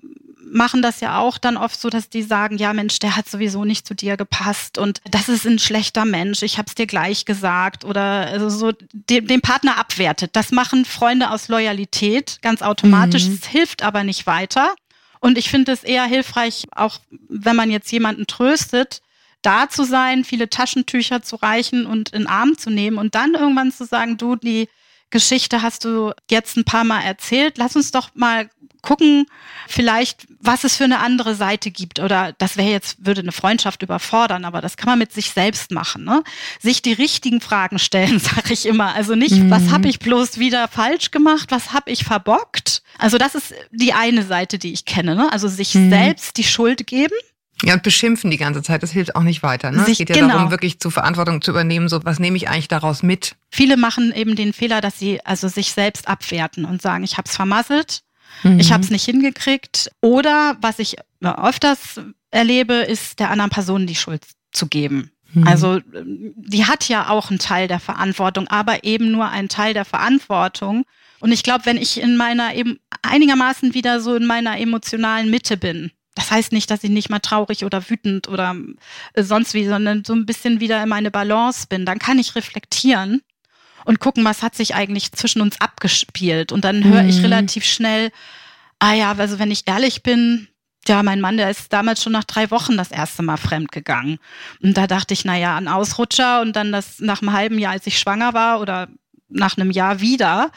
machen das ja auch dann oft so, dass die sagen, ja Mensch, der hat sowieso nicht zu dir gepasst und das ist ein schlechter Mensch, ich habe es dir gleich gesagt oder also so den, den, Partner abwertet. Das machen Freunde aus Loyalität ganz automatisch, mhm. es hilft aber nicht weiter. Und ich finde es eher hilfreich, auch wenn man jetzt jemanden tröstet, da zu sein, viele Taschentücher zu reichen und in Arm zu nehmen und dann irgendwann zu sagen, du, die Geschichte hast du jetzt ein paar Mal erzählt. Lass uns doch mal gucken, vielleicht, was es für eine andere Seite gibt. Oder das wäre jetzt, würde eine Freundschaft überfordern, aber das kann man mit sich selbst machen. Ne? Sich die richtigen Fragen stellen, sage ich immer. Also nicht, mhm. was habe ich bloß wieder falsch gemacht, was habe ich verbockt. Also das ist die eine Seite, die ich kenne. Ne? Also sich mhm. selbst die Schuld geben. Ja, und beschimpfen die ganze Zeit, das hilft auch nicht weiter. Ne? Sich, es geht ja genau. darum, wirklich zur Verantwortung zu übernehmen, so was nehme ich eigentlich daraus mit. Viele machen eben den Fehler, dass sie also sich selbst abwerten und sagen, ich habe es vermasselt, Mhm. Ich habe es nicht hingekriegt. Oder was ich öfters erlebe, ist der anderen Person die Schuld zu geben. Mhm. Also die hat ja auch einen Teil der Verantwortung, aber eben nur einen Teil der Verantwortung. Und ich glaube, wenn ich in meiner eben einigermaßen wieder so in meiner emotionalen Mitte bin, das heißt nicht, dass ich nicht mal traurig oder wütend oder sonst wie, sondern so ein bisschen wieder in meine Balance bin, dann kann ich reflektieren und gucken, was hat sich eigentlich zwischen uns abgespielt. Und dann höre ich mhm. relativ schnell, ah ja, also wenn ich ehrlich bin, ja, mein Mann, der ist damals schon nach drei Wochen das erste Mal fremd gegangen. Und da dachte ich, na ja, ein Ausrutscher und dann das nach einem halben Jahr, als ich schwanger war oder nach einem Jahr wieder.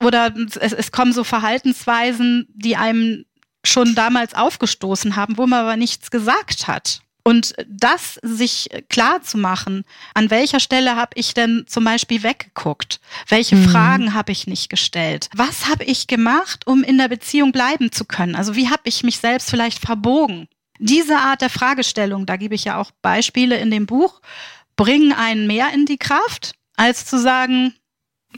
Oder es, es kommen so Verhaltensweisen, die einem schon damals aufgestoßen haben, wo man aber nichts gesagt hat. Und das sich klar zu machen, an welcher Stelle habe ich denn zum Beispiel weggeguckt? Welche mhm. Fragen habe ich nicht gestellt? Was habe ich gemacht, um in der Beziehung bleiben zu können? Also wie habe ich mich selbst vielleicht verbogen? Diese Art der Fragestellung, da gebe ich ja auch Beispiele in dem Buch, bringen einen mehr in die Kraft, als zu sagen,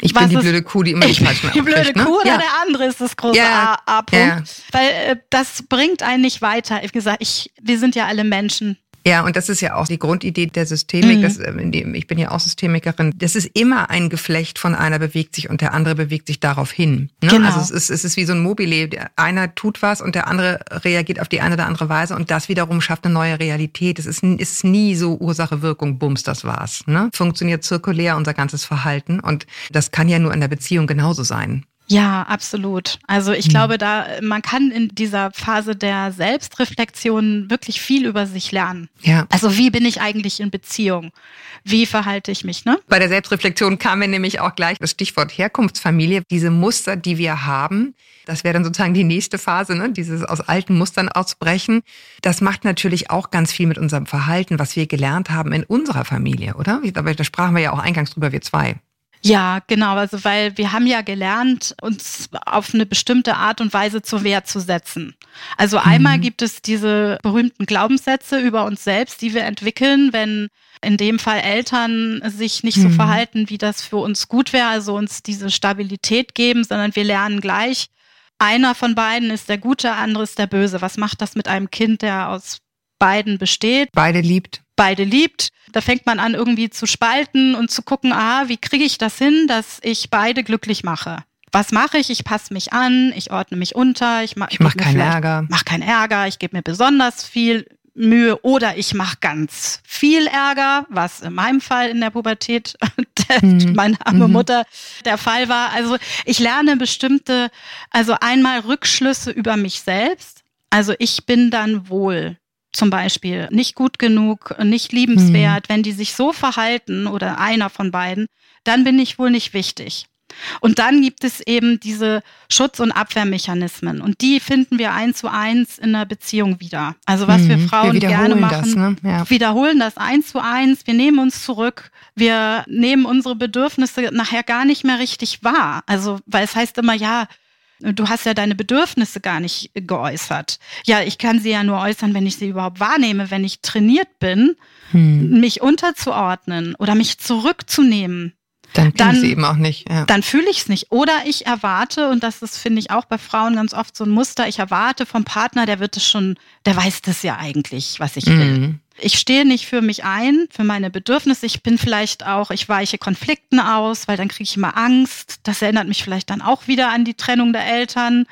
ich bin die blöde Kuh, die immer ich falsch Die blöde ne? Kuh oder ja. der andere ist das große ja. A-Punkt. Ja. Weil äh, das bringt einen nicht weiter. Wie gesagt, ich, wir sind ja alle Menschen. Ja, und das ist ja auch die Grundidee der Systemik. Mhm. Das, ähm, ich bin ja auch Systemikerin. Das ist immer ein Geflecht von einer bewegt sich und der andere bewegt sich darauf hin. Ne? Genau. Also es ist, es ist wie so ein Mobile. Einer tut was und der andere reagiert auf die eine oder andere Weise und das wiederum schafft eine neue Realität. Es ist, ist nie so Ursache-Wirkung, bums, das war's. Ne? Funktioniert zirkulär unser ganzes Verhalten und das kann ja nur in der Beziehung genauso sein. Ja, absolut. Also ich mhm. glaube, da man kann in dieser Phase der Selbstreflexion wirklich viel über sich lernen. Ja. Also wie bin ich eigentlich in Beziehung? Wie verhalte ich mich? Ne? Bei der Selbstreflexion kam mir nämlich auch gleich das Stichwort Herkunftsfamilie. Diese Muster, die wir haben, das wäre dann sozusagen die nächste Phase, ne? dieses aus alten Mustern ausbrechen. Das macht natürlich auch ganz viel mit unserem Verhalten, was wir gelernt haben in unserer Familie, oder? Aber da sprachen wir ja auch eingangs drüber, wir zwei. Ja, genau. Also, weil wir haben ja gelernt, uns auf eine bestimmte Art und Weise zur Wehr zu setzen. Also einmal mhm. gibt es diese berühmten Glaubenssätze über uns selbst, die wir entwickeln, wenn in dem Fall Eltern sich nicht so mhm. verhalten, wie das für uns gut wäre, also uns diese Stabilität geben, sondern wir lernen gleich, einer von beiden ist der Gute, andere ist der Böse. Was macht das mit einem Kind, der aus beiden besteht? Beide liebt beide liebt. Da fängt man an, irgendwie zu spalten und zu gucken, ah, wie kriege ich das hin, dass ich beide glücklich mache? Was mache ich? Ich passe mich an, ich ordne mich unter, ich, ma ich mache keinen Ärger. Mach keinen Ärger, ich gebe mir besonders viel Mühe oder ich mache ganz viel Ärger, was in meinem Fall in der Pubertät, mhm. meine arme mhm. Mutter, der Fall war. Also ich lerne bestimmte, also einmal Rückschlüsse über mich selbst. Also ich bin dann wohl zum Beispiel nicht gut genug, nicht liebenswert, mhm. wenn die sich so verhalten oder einer von beiden, dann bin ich wohl nicht wichtig. Und dann gibt es eben diese Schutz- und Abwehrmechanismen. Und die finden wir eins zu eins in einer Beziehung wieder. Also was mhm. wir Frauen wir gerne machen, das, ne? ja. wiederholen das eins zu eins. Wir nehmen uns zurück. Wir nehmen unsere Bedürfnisse nachher gar nicht mehr richtig wahr. Also, weil es heißt immer, ja, Du hast ja deine Bedürfnisse gar nicht geäußert. Ja, ich kann sie ja nur äußern, wenn ich sie überhaupt wahrnehme, wenn ich trainiert bin, hm. mich unterzuordnen oder mich zurückzunehmen. Dann fühle ich sie eben auch nicht. Ja. Dann fühle ich es nicht. Oder ich erwarte, und das ist, finde ich, auch bei Frauen ganz oft so ein Muster, ich erwarte vom Partner, der wird es schon, der weiß das ja eigentlich, was ich will. Mhm. Ich stehe nicht für mich ein, für meine Bedürfnisse. Ich bin vielleicht auch, ich weiche Konflikten aus, weil dann kriege ich immer Angst. Das erinnert mich vielleicht dann auch wieder an die Trennung der Eltern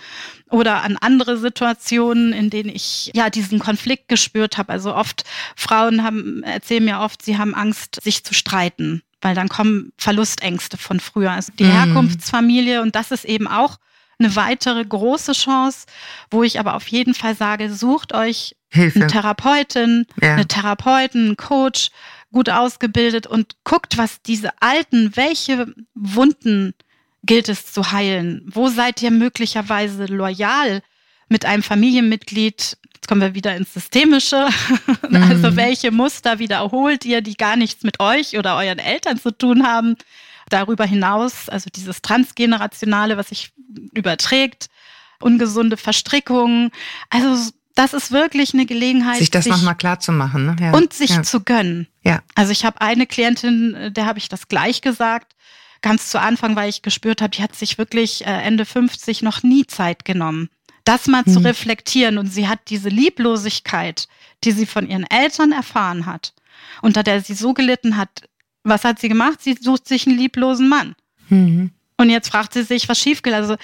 oder an andere Situationen, in denen ich ja diesen Konflikt gespürt habe. Also oft Frauen haben erzählen mir oft, sie haben Angst, sich zu streiten, weil dann kommen Verlustängste von früher. Also die mhm. Herkunftsfamilie und das ist eben auch eine weitere große Chance, wo ich aber auf jeden Fall sage, sucht euch Hilfe. eine Therapeutin, ja. eine Therapeuten, einen Coach, gut ausgebildet und guckt, was diese alten, welche Wunden gilt es zu heilen? Wo seid ihr möglicherweise loyal mit einem Familienmitglied? Jetzt kommen wir wieder ins Systemische. Mhm. Also welche Muster wiederholt ihr, die gar nichts mit euch oder euren Eltern zu tun haben? Darüber hinaus, also dieses Transgenerationale, was sich überträgt, ungesunde Verstrickungen. Also das ist wirklich eine Gelegenheit, sich das nochmal klar zu machen ne? ja. und sich ja. zu gönnen. Ja. Also ich habe eine Klientin, äh, der habe ich das gleich gesagt, ganz zu Anfang, weil ich gespürt habe, die hat sich wirklich äh, Ende 50 noch nie Zeit genommen, das mal hm. zu reflektieren. Und sie hat diese Lieblosigkeit, die sie von ihren Eltern erfahren hat, unter der sie so gelitten hat. Was hat sie gemacht? Sie sucht sich einen lieblosen Mann. Mhm. Und jetzt fragt sie sich, was schiefgeht. Also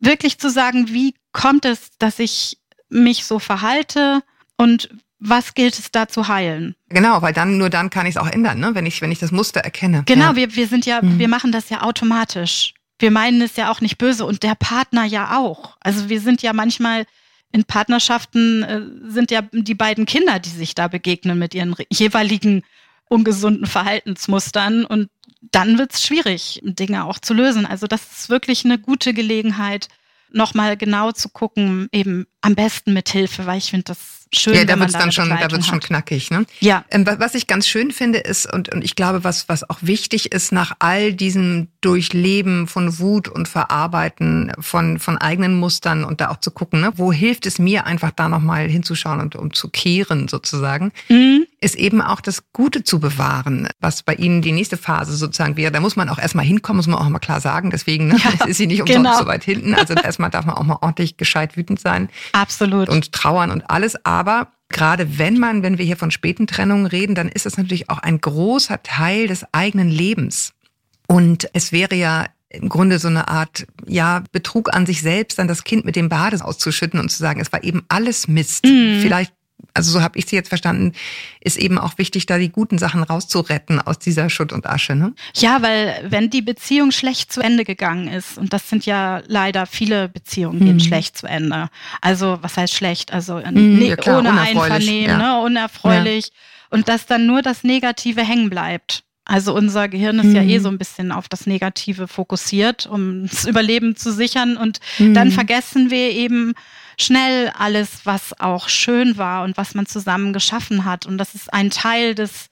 wirklich zu sagen, wie kommt es, dass ich mich so verhalte und was gilt es da zu heilen? Genau, weil dann nur dann kann ich es auch ändern, ne? wenn ich wenn ich das Muster erkenne. Genau, ja. wir wir sind ja mhm. wir machen das ja automatisch. Wir meinen es ja auch nicht böse und der Partner ja auch. Also wir sind ja manchmal in Partnerschaften äh, sind ja die beiden Kinder, die sich da begegnen mit ihren jeweiligen ungesunden Verhaltensmustern und dann wird es schwierig, Dinge auch zu lösen. Also das ist wirklich eine gute Gelegenheit, nochmal genau zu gucken, eben am besten mit Hilfe, weil ich finde das schön. Ja, da wird es dann schon, da wird's schon knackig. Ne? Ja. Ähm, was ich ganz schön finde ist und, und ich glaube, was was auch wichtig ist nach all diesem Durchleben von Wut und Verarbeiten von von eigenen Mustern und da auch zu gucken, ne, wo hilft es mir einfach da noch mal hinzuschauen und um zu kehren sozusagen, mhm. ist eben auch das Gute zu bewahren, was bei Ihnen die nächste Phase sozusagen wäre. Da muss man auch erstmal hinkommen, muss man auch mal klar sagen. Deswegen ne, ja, ist sie nicht umsonst genau. so weit hinten. Also erstmal darf man auch mal ordentlich gescheit wütend sein. Absolut. Und trauern und alles. Aber gerade wenn man, wenn wir hier von späten Trennungen reden, dann ist das natürlich auch ein großer Teil des eigenen Lebens. Und es wäre ja im Grunde so eine Art, ja, Betrug an sich selbst, dann das Kind mit dem Bades auszuschütten und zu sagen, es war eben alles Mist. Mhm. Vielleicht also so habe ich sie jetzt verstanden, ist eben auch wichtig, da die guten Sachen rauszuretten aus dieser Schutt und Asche. Ne? Ja, weil wenn die Beziehung schlecht zu Ende gegangen ist, und das sind ja leider viele Beziehungen, gehen mhm. schlecht zu Ende. Also was heißt schlecht? Also mhm, ne, ja klar, ohne Einvernehmen, ja. ne, unerfreulich. Ja. Und dass dann nur das Negative hängen bleibt. Also unser Gehirn ist mhm. ja eh so ein bisschen auf das Negative fokussiert, um das Überleben zu sichern. Und dann mhm. vergessen wir eben, schnell alles, was auch schön war und was man zusammen geschaffen hat. Und das ist ein Teil des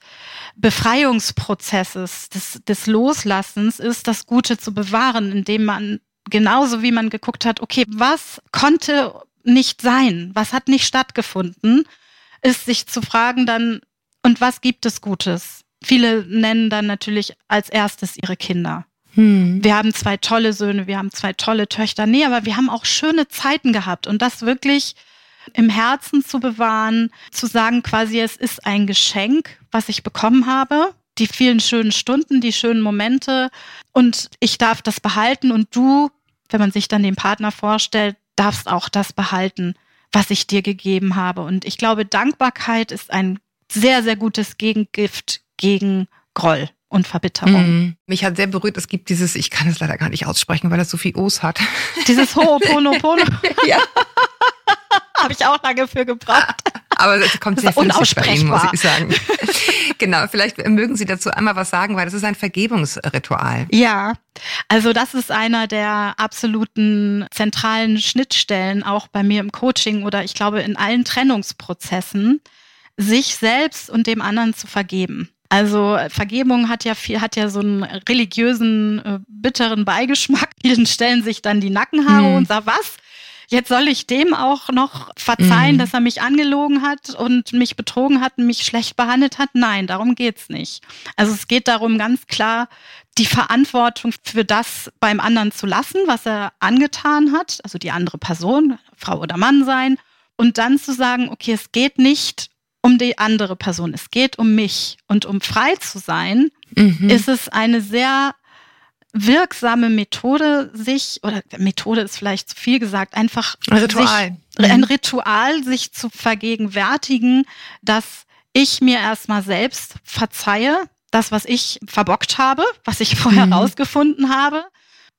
Befreiungsprozesses, des, des Loslassens, ist das Gute zu bewahren, indem man genauso wie man geguckt hat, okay, was konnte nicht sein, was hat nicht stattgefunden, ist sich zu fragen dann, und was gibt es Gutes? Viele nennen dann natürlich als erstes ihre Kinder. Hm. Wir haben zwei tolle Söhne, wir haben zwei tolle Töchter. Nee, aber wir haben auch schöne Zeiten gehabt und das wirklich im Herzen zu bewahren, zu sagen quasi, es ist ein Geschenk, was ich bekommen habe, die vielen schönen Stunden, die schönen Momente und ich darf das behalten und du, wenn man sich dann den Partner vorstellt, darfst auch das behalten, was ich dir gegeben habe. Und ich glaube, Dankbarkeit ist ein sehr, sehr gutes Gegengift gegen Groll und Verbitterung. Mhm. Mich hat sehr berührt, es gibt dieses, ich kann es leider gar nicht aussprechen, weil das so viel O's hat. Dieses Ho'oponopono. ja. Habe ich auch lange für gebraucht. Aber es kommt sehr flüssig bei Ihnen, muss ich sagen. genau, vielleicht mögen Sie dazu einmal was sagen, weil das ist ein Vergebungsritual. Ja, also das ist einer der absoluten zentralen Schnittstellen auch bei mir im Coaching oder ich glaube in allen Trennungsprozessen, sich selbst und dem anderen zu vergeben. Also Vergebung hat ja viel, hat ja so einen religiösen, äh, bitteren Beigeschmack. Vielen stellen sich dann die Nackenhaare hm. und sagen, was? Jetzt soll ich dem auch noch verzeihen, mhm. dass er mich angelogen hat und mich betrogen hat und mich schlecht behandelt hat? Nein, darum geht's nicht. Also es geht darum, ganz klar die Verantwortung für das beim anderen zu lassen, was er angetan hat, also die andere Person, Frau oder Mann sein, und dann zu sagen, okay, es geht nicht um die andere Person. Es geht um mich. Und um frei zu sein, mhm. ist es eine sehr wirksame Methode, sich, oder Methode ist vielleicht zu viel gesagt, einfach ein Ritual. Sich, ein mhm. Ritual, sich zu vergegenwärtigen, dass ich mir erstmal selbst verzeihe, das, was ich verbockt habe, was ich vorher mhm. rausgefunden habe,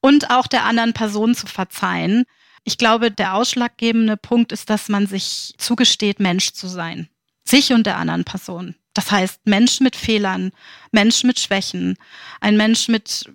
und auch der anderen Person zu verzeihen. Ich glaube, der ausschlaggebende Punkt ist, dass man sich zugesteht, Mensch zu sein sich und der anderen Person. Das heißt, Mensch mit Fehlern, Mensch mit Schwächen, ein Mensch mit,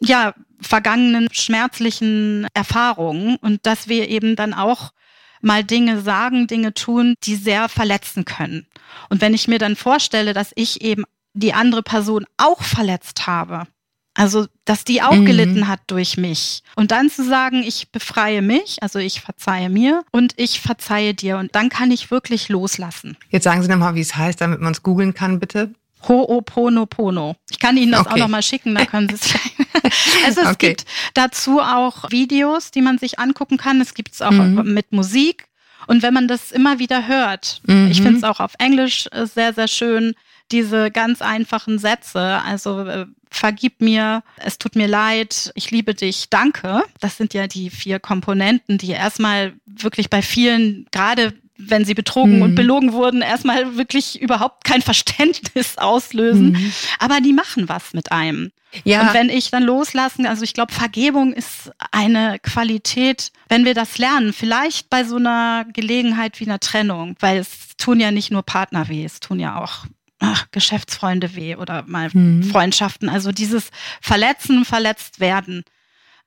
ja, vergangenen schmerzlichen Erfahrungen und dass wir eben dann auch mal Dinge sagen, Dinge tun, die sehr verletzen können. Und wenn ich mir dann vorstelle, dass ich eben die andere Person auch verletzt habe, also, dass die auch mhm. gelitten hat durch mich. Und dann zu sagen, ich befreie mich, also ich verzeihe mir und ich verzeihe dir. Und dann kann ich wirklich loslassen. Jetzt sagen Sie nochmal, wie es heißt, damit man es googeln kann, bitte. Ho'oponopono. Ich kann Ihnen das okay. auch nochmal schicken, da können Sie es Also es okay. gibt dazu auch Videos, die man sich angucken kann. Es gibt es auch mhm. mit Musik. Und wenn man das immer wieder hört, mhm. ich finde es auch auf Englisch äh, sehr, sehr schön, diese ganz einfachen Sätze, also äh, vergib mir, es tut mir leid, ich liebe dich, danke. Das sind ja die vier Komponenten, die erstmal wirklich bei vielen, gerade wenn sie betrogen mhm. und belogen wurden, erstmal wirklich überhaupt kein Verständnis auslösen. Mhm. Aber die machen was mit einem. Ja. Und wenn ich dann loslassen, also ich glaube, Vergebung ist eine Qualität, wenn wir das lernen, vielleicht bei so einer Gelegenheit wie einer Trennung, weil es tun ja nicht nur Partner weh, es tun ja auch ach, Geschäftsfreunde weh oder mal mhm. Freundschaften. Also dieses Verletzen, verletzt werden,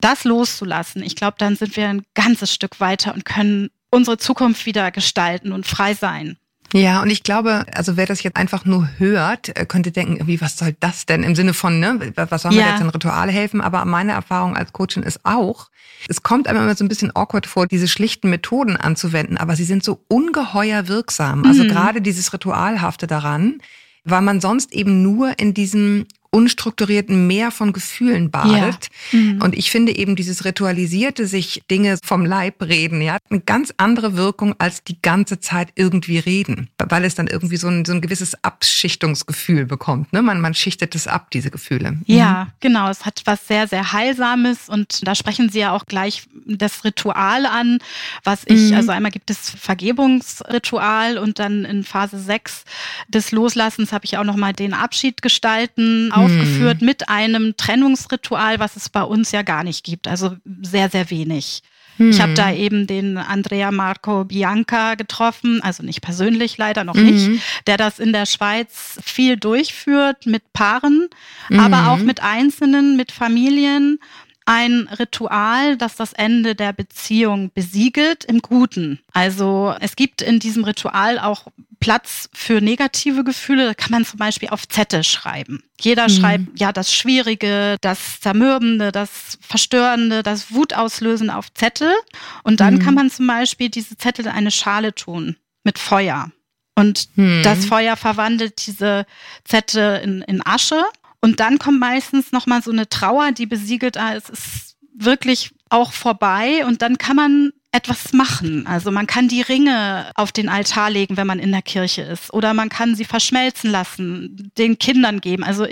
das loszulassen. Ich glaube, dann sind wir ein ganzes Stück weiter und können unsere Zukunft wieder gestalten und frei sein. Ja, und ich glaube, also wer das jetzt einfach nur hört, äh, könnte denken, wie, was soll das denn? Im Sinne von, ne, was soll mir ja. jetzt in Rituale helfen? Aber meine Erfahrung als Coachin ist auch, es kommt einem immer so ein bisschen awkward vor, diese schlichten Methoden anzuwenden, aber sie sind so ungeheuer wirksam. Also mhm. gerade dieses Ritualhafte daran, weil man sonst eben nur in diesem unstrukturierten Meer von Gefühlen badet. Ja. Mhm. Und ich finde eben dieses ritualisierte sich Dinge vom Leib reden, ja, eine ganz andere Wirkung als die ganze Zeit irgendwie reden, weil es dann irgendwie so ein, so ein gewisses Abschichtungsgefühl bekommt. Ne? Man, man schichtet es ab, diese Gefühle. Mhm. Ja, genau. Es hat was sehr, sehr Heilsames und da sprechen Sie ja auch gleich das Ritual an, was ich, mhm. also einmal gibt es Vergebungsritual und dann in Phase 6 des Loslassens habe ich auch nochmal den Abschied gestalten aufgeführt mhm. mit einem Trennungsritual, was es bei uns ja gar nicht gibt. Also sehr, sehr wenig. Mhm. Ich habe da eben den Andrea Marco Bianca getroffen, also nicht persönlich leider noch mhm. nicht, der das in der Schweiz viel durchführt mit Paaren, aber mhm. auch mit Einzelnen, mit Familien ein Ritual, das das Ende der Beziehung besiegelt im Guten. Also es gibt in diesem Ritual auch Platz für negative Gefühle. Kann man zum Beispiel auf Zettel schreiben. Jeder mhm. schreibt ja das Schwierige, das Zermürbende, das Verstörende, das Wutauslösende auf Zettel. Und dann mhm. kann man zum Beispiel diese Zettel in eine Schale tun mit Feuer. Und mhm. das Feuer verwandelt diese Zettel in, in Asche und dann kommt meistens nochmal so eine Trauer, die besiegelt, ah, es ist wirklich auch vorbei und dann kann man etwas machen. Also man kann die Ringe auf den Altar legen, wenn man in der Kirche ist. Oder man kann sie verschmelzen lassen, den Kindern geben. Also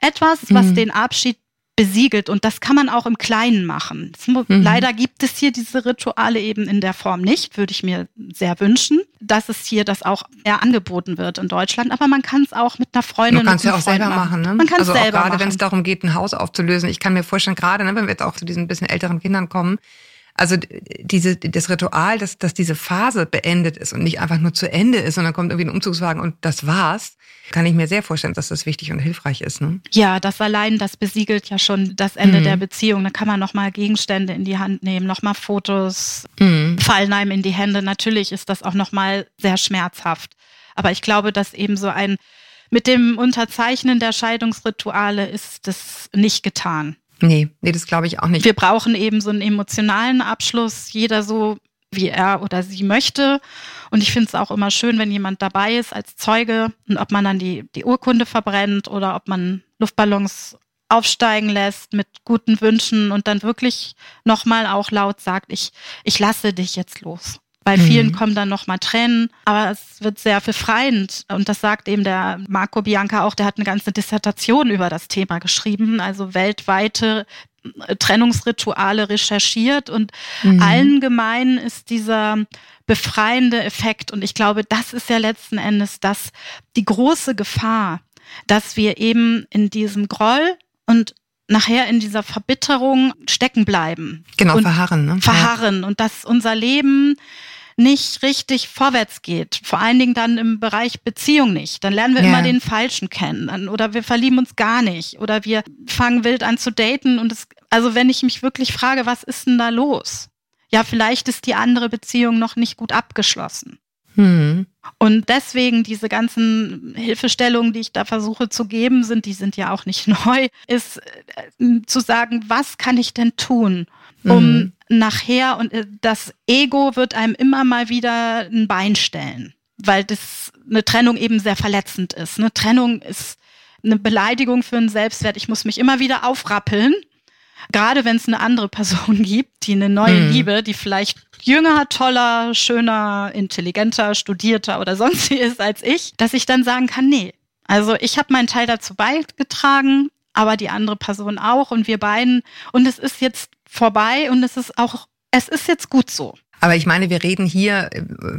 etwas, was mhm. den Abschied besiegelt. Und das kann man auch im Kleinen machen. Mhm. Leider gibt es hier diese Rituale eben in der Form nicht, würde ich mir sehr wünschen, dass es hier das auch eher angeboten wird in Deutschland. Aber man kann es auch mit einer Freundin. Man kann es ja auch selber machen. Ne? Man kann es also selber gerade wenn es darum geht, ein Haus aufzulösen. Ich kann mir vorstellen, gerade ne, wenn wir jetzt auch zu diesen bisschen älteren Kindern kommen, also diese, das Ritual, dass, dass diese Phase beendet ist und nicht einfach nur zu Ende ist und dann kommt irgendwie ein Umzugswagen und das war's, kann ich mir sehr vorstellen, dass das wichtig und hilfreich ist. Ne? Ja, das allein, das besiegelt ja schon das Ende mhm. der Beziehung. Da kann man nochmal Gegenstände in die Hand nehmen, nochmal Fotos mhm. fallen einem in die Hände. Natürlich ist das auch nochmal sehr schmerzhaft. Aber ich glaube, dass eben so ein mit dem Unterzeichnen der Scheidungsrituale ist das nicht getan. Nee, nee, das glaube ich auch nicht. Wir brauchen eben so einen emotionalen Abschluss, jeder so, wie er oder sie möchte. Und ich finde es auch immer schön, wenn jemand dabei ist als Zeuge und ob man dann die, die Urkunde verbrennt oder ob man Luftballons aufsteigen lässt mit guten Wünschen und dann wirklich nochmal auch laut sagt, ich, ich lasse dich jetzt los. Bei vielen mhm. kommen dann nochmal Tränen, aber es wird sehr befreiend. Und das sagt eben der Marco Bianca auch, der hat eine ganze Dissertation über das Thema geschrieben, also weltweite äh, Trennungsrituale recherchiert und mhm. allen gemein ist dieser befreiende Effekt. Und ich glaube, das ist ja letzten Endes das, die große Gefahr, dass wir eben in diesem Groll und nachher in dieser Verbitterung stecken bleiben. Genau, verharren. Ne? Verharren. Und dass unser Leben nicht richtig vorwärts geht. Vor allen Dingen dann im Bereich Beziehung nicht. Dann lernen wir ja. immer den Falschen kennen. Oder wir verlieben uns gar nicht. Oder wir fangen wild an zu daten. Und es, also wenn ich mich wirklich frage, was ist denn da los? Ja, vielleicht ist die andere Beziehung noch nicht gut abgeschlossen. Hm. Und deswegen diese ganzen Hilfestellungen, die ich da versuche zu geben, sind, die sind ja auch nicht neu, ist äh, zu sagen, was kann ich denn tun, um mhm. nachher und äh, das Ego wird einem immer mal wieder ein Bein stellen, weil das eine Trennung eben sehr verletzend ist. Eine Trennung ist eine Beleidigung für einen Selbstwert. Ich muss mich immer wieder aufrappeln. Gerade wenn es eine andere Person gibt, die eine neue mhm. Liebe, die vielleicht jünger, toller, schöner, intelligenter, studierter oder sonst wie ist als ich, dass ich dann sagen kann, nee. Also ich habe meinen Teil dazu beigetragen, aber die andere Person auch und wir beiden. Und es ist jetzt vorbei und es ist auch, es ist jetzt gut so. Aber ich meine, wir reden hier,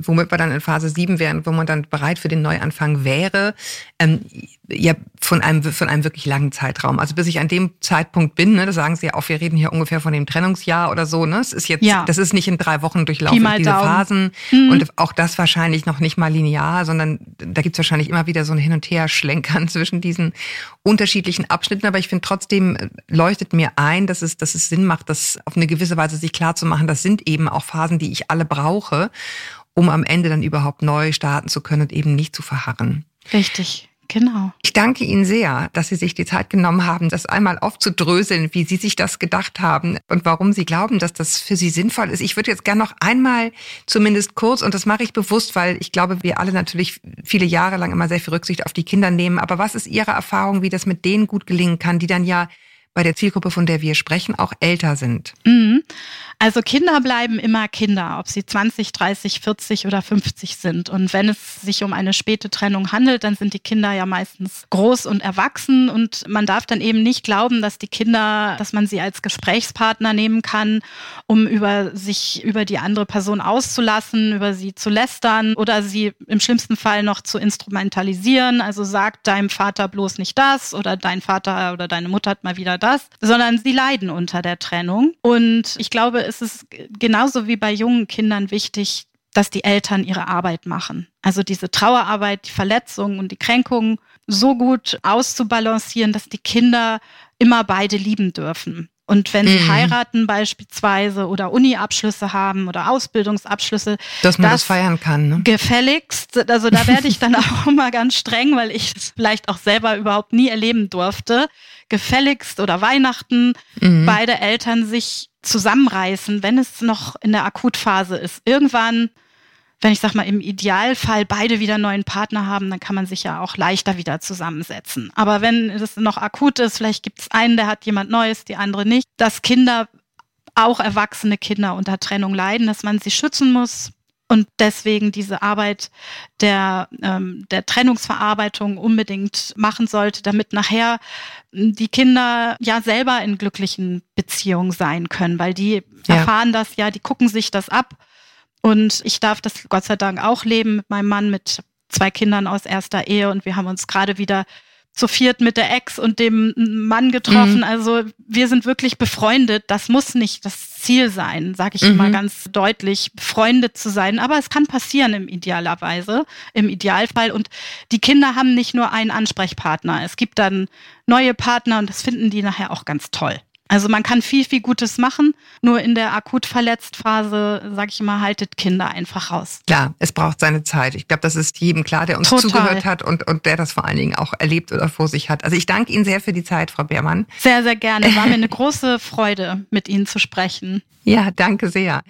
womit wir dann in Phase 7 wären, wo man dann bereit für den Neuanfang wäre, ähm, ja von einem, von einem wirklich langen Zeitraum. Also bis ich an dem Zeitpunkt bin, ne, da sagen Sie ja auch, wir reden hier ungefähr von dem Trennungsjahr oder so, ne? Es ist jetzt, ja. das ist nicht in drei Wochen durchlaufen, diese Daumen. Phasen. Mhm. Und auch das wahrscheinlich noch nicht mal linear, sondern da gibt's wahrscheinlich immer wieder so ein Hin- und Her-Schlenkern zwischen diesen unterschiedlichen Abschnitten. Aber ich finde trotzdem äh, leuchtet mir ein, dass es, dass es Sinn macht, das auf eine gewisse Weise sich klar zu machen. Das sind eben auch Phasen, die ich alle brauche, um am Ende dann überhaupt neu starten zu können und eben nicht zu verharren. Richtig. Genau. Ich danke Ihnen sehr, dass Sie sich die Zeit genommen haben, das einmal aufzudröseln, wie Sie sich das gedacht haben und warum Sie glauben, dass das für Sie sinnvoll ist. Ich würde jetzt gerne noch einmal zumindest kurz, und das mache ich bewusst, weil ich glaube, wir alle natürlich viele Jahre lang immer sehr viel Rücksicht auf die Kinder nehmen. Aber was ist Ihre Erfahrung, wie das mit denen gut gelingen kann, die dann ja bei der Zielgruppe, von der wir sprechen, auch älter sind? Mhm. Also Kinder bleiben immer Kinder, ob sie 20, 30, 40 oder 50 sind. Und wenn es sich um eine späte Trennung handelt, dann sind die Kinder ja meistens groß und erwachsen. Und man darf dann eben nicht glauben, dass die Kinder, dass man sie als Gesprächspartner nehmen kann, um über sich, über die andere Person auszulassen, über sie zu lästern oder sie im schlimmsten Fall noch zu instrumentalisieren. Also sagt deinem Vater bloß nicht das oder dein Vater oder deine Mutter hat mal wieder das, sondern sie leiden unter der Trennung. Und ich glaube, ist es genauso wie bei jungen Kindern wichtig, dass die Eltern ihre Arbeit machen. Also diese Trauerarbeit, die Verletzungen und die Kränkungen so gut auszubalancieren, dass die Kinder immer beide lieben dürfen. Und wenn sie mhm. heiraten beispielsweise oder Uni-Abschlüsse haben oder Ausbildungsabschlüsse, dass man das, das feiern kann. Ne? Gefälligst, also da werde ich dann auch immer ganz streng, weil ich es vielleicht auch selber überhaupt nie erleben durfte. Gefälligst oder Weihnachten mhm. beide Eltern sich zusammenreißen, wenn es noch in der Akutphase ist. Irgendwann, wenn ich sag mal im Idealfall beide wieder einen neuen Partner haben, dann kann man sich ja auch leichter wieder zusammensetzen. Aber wenn es noch akut ist, vielleicht gibt es einen, der hat jemand Neues, die andere nicht, dass Kinder, auch erwachsene Kinder unter Trennung leiden, dass man sie schützen muss, und deswegen diese Arbeit der, ähm, der Trennungsverarbeitung unbedingt machen sollte, damit nachher die Kinder ja selber in glücklichen Beziehungen sein können, weil die ja. erfahren das ja, die gucken sich das ab. Und ich darf das Gott sei Dank auch leben mit meinem Mann, mit zwei Kindern aus erster Ehe und wir haben uns gerade wieder zu viert mit der Ex und dem Mann getroffen. Mhm. Also wir sind wirklich befreundet. Das muss nicht das Ziel sein, sage ich mhm. immer ganz deutlich, befreundet zu sein. Aber es kann passieren im idealerweise, im Idealfall. Und die Kinder haben nicht nur einen Ansprechpartner. Es gibt dann neue Partner und das finden die nachher auch ganz toll. Also man kann viel, viel Gutes machen, nur in der akut verletzt Phase, sage ich immer, haltet Kinder einfach raus. Klar, es braucht seine Zeit. Ich glaube, das ist jedem klar, der uns Total. zugehört hat und, und der das vor allen Dingen auch erlebt oder vor sich hat. Also ich danke Ihnen sehr für die Zeit, Frau Beermann. Sehr, sehr gerne. War mir eine große Freude, mit Ihnen zu sprechen. Ja, danke sehr.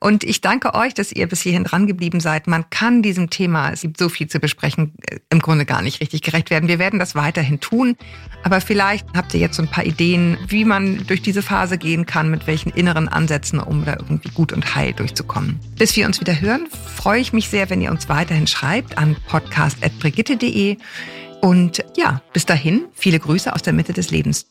Und ich danke euch, dass ihr bis hierhin dran geblieben seid. Man kann diesem Thema, es gibt so viel zu besprechen, äh, im Grunde gar nicht richtig gerecht werden. Wir werden das weiterhin tun. Aber vielleicht habt ihr jetzt so ein paar Ideen, wie durch diese Phase gehen kann, mit welchen inneren Ansätzen, um da irgendwie gut und heil durchzukommen. Bis wir uns wieder hören, freue ich mich sehr, wenn ihr uns weiterhin schreibt an podcast.brigitte.de. Und ja, bis dahin, viele Grüße aus der Mitte des Lebens.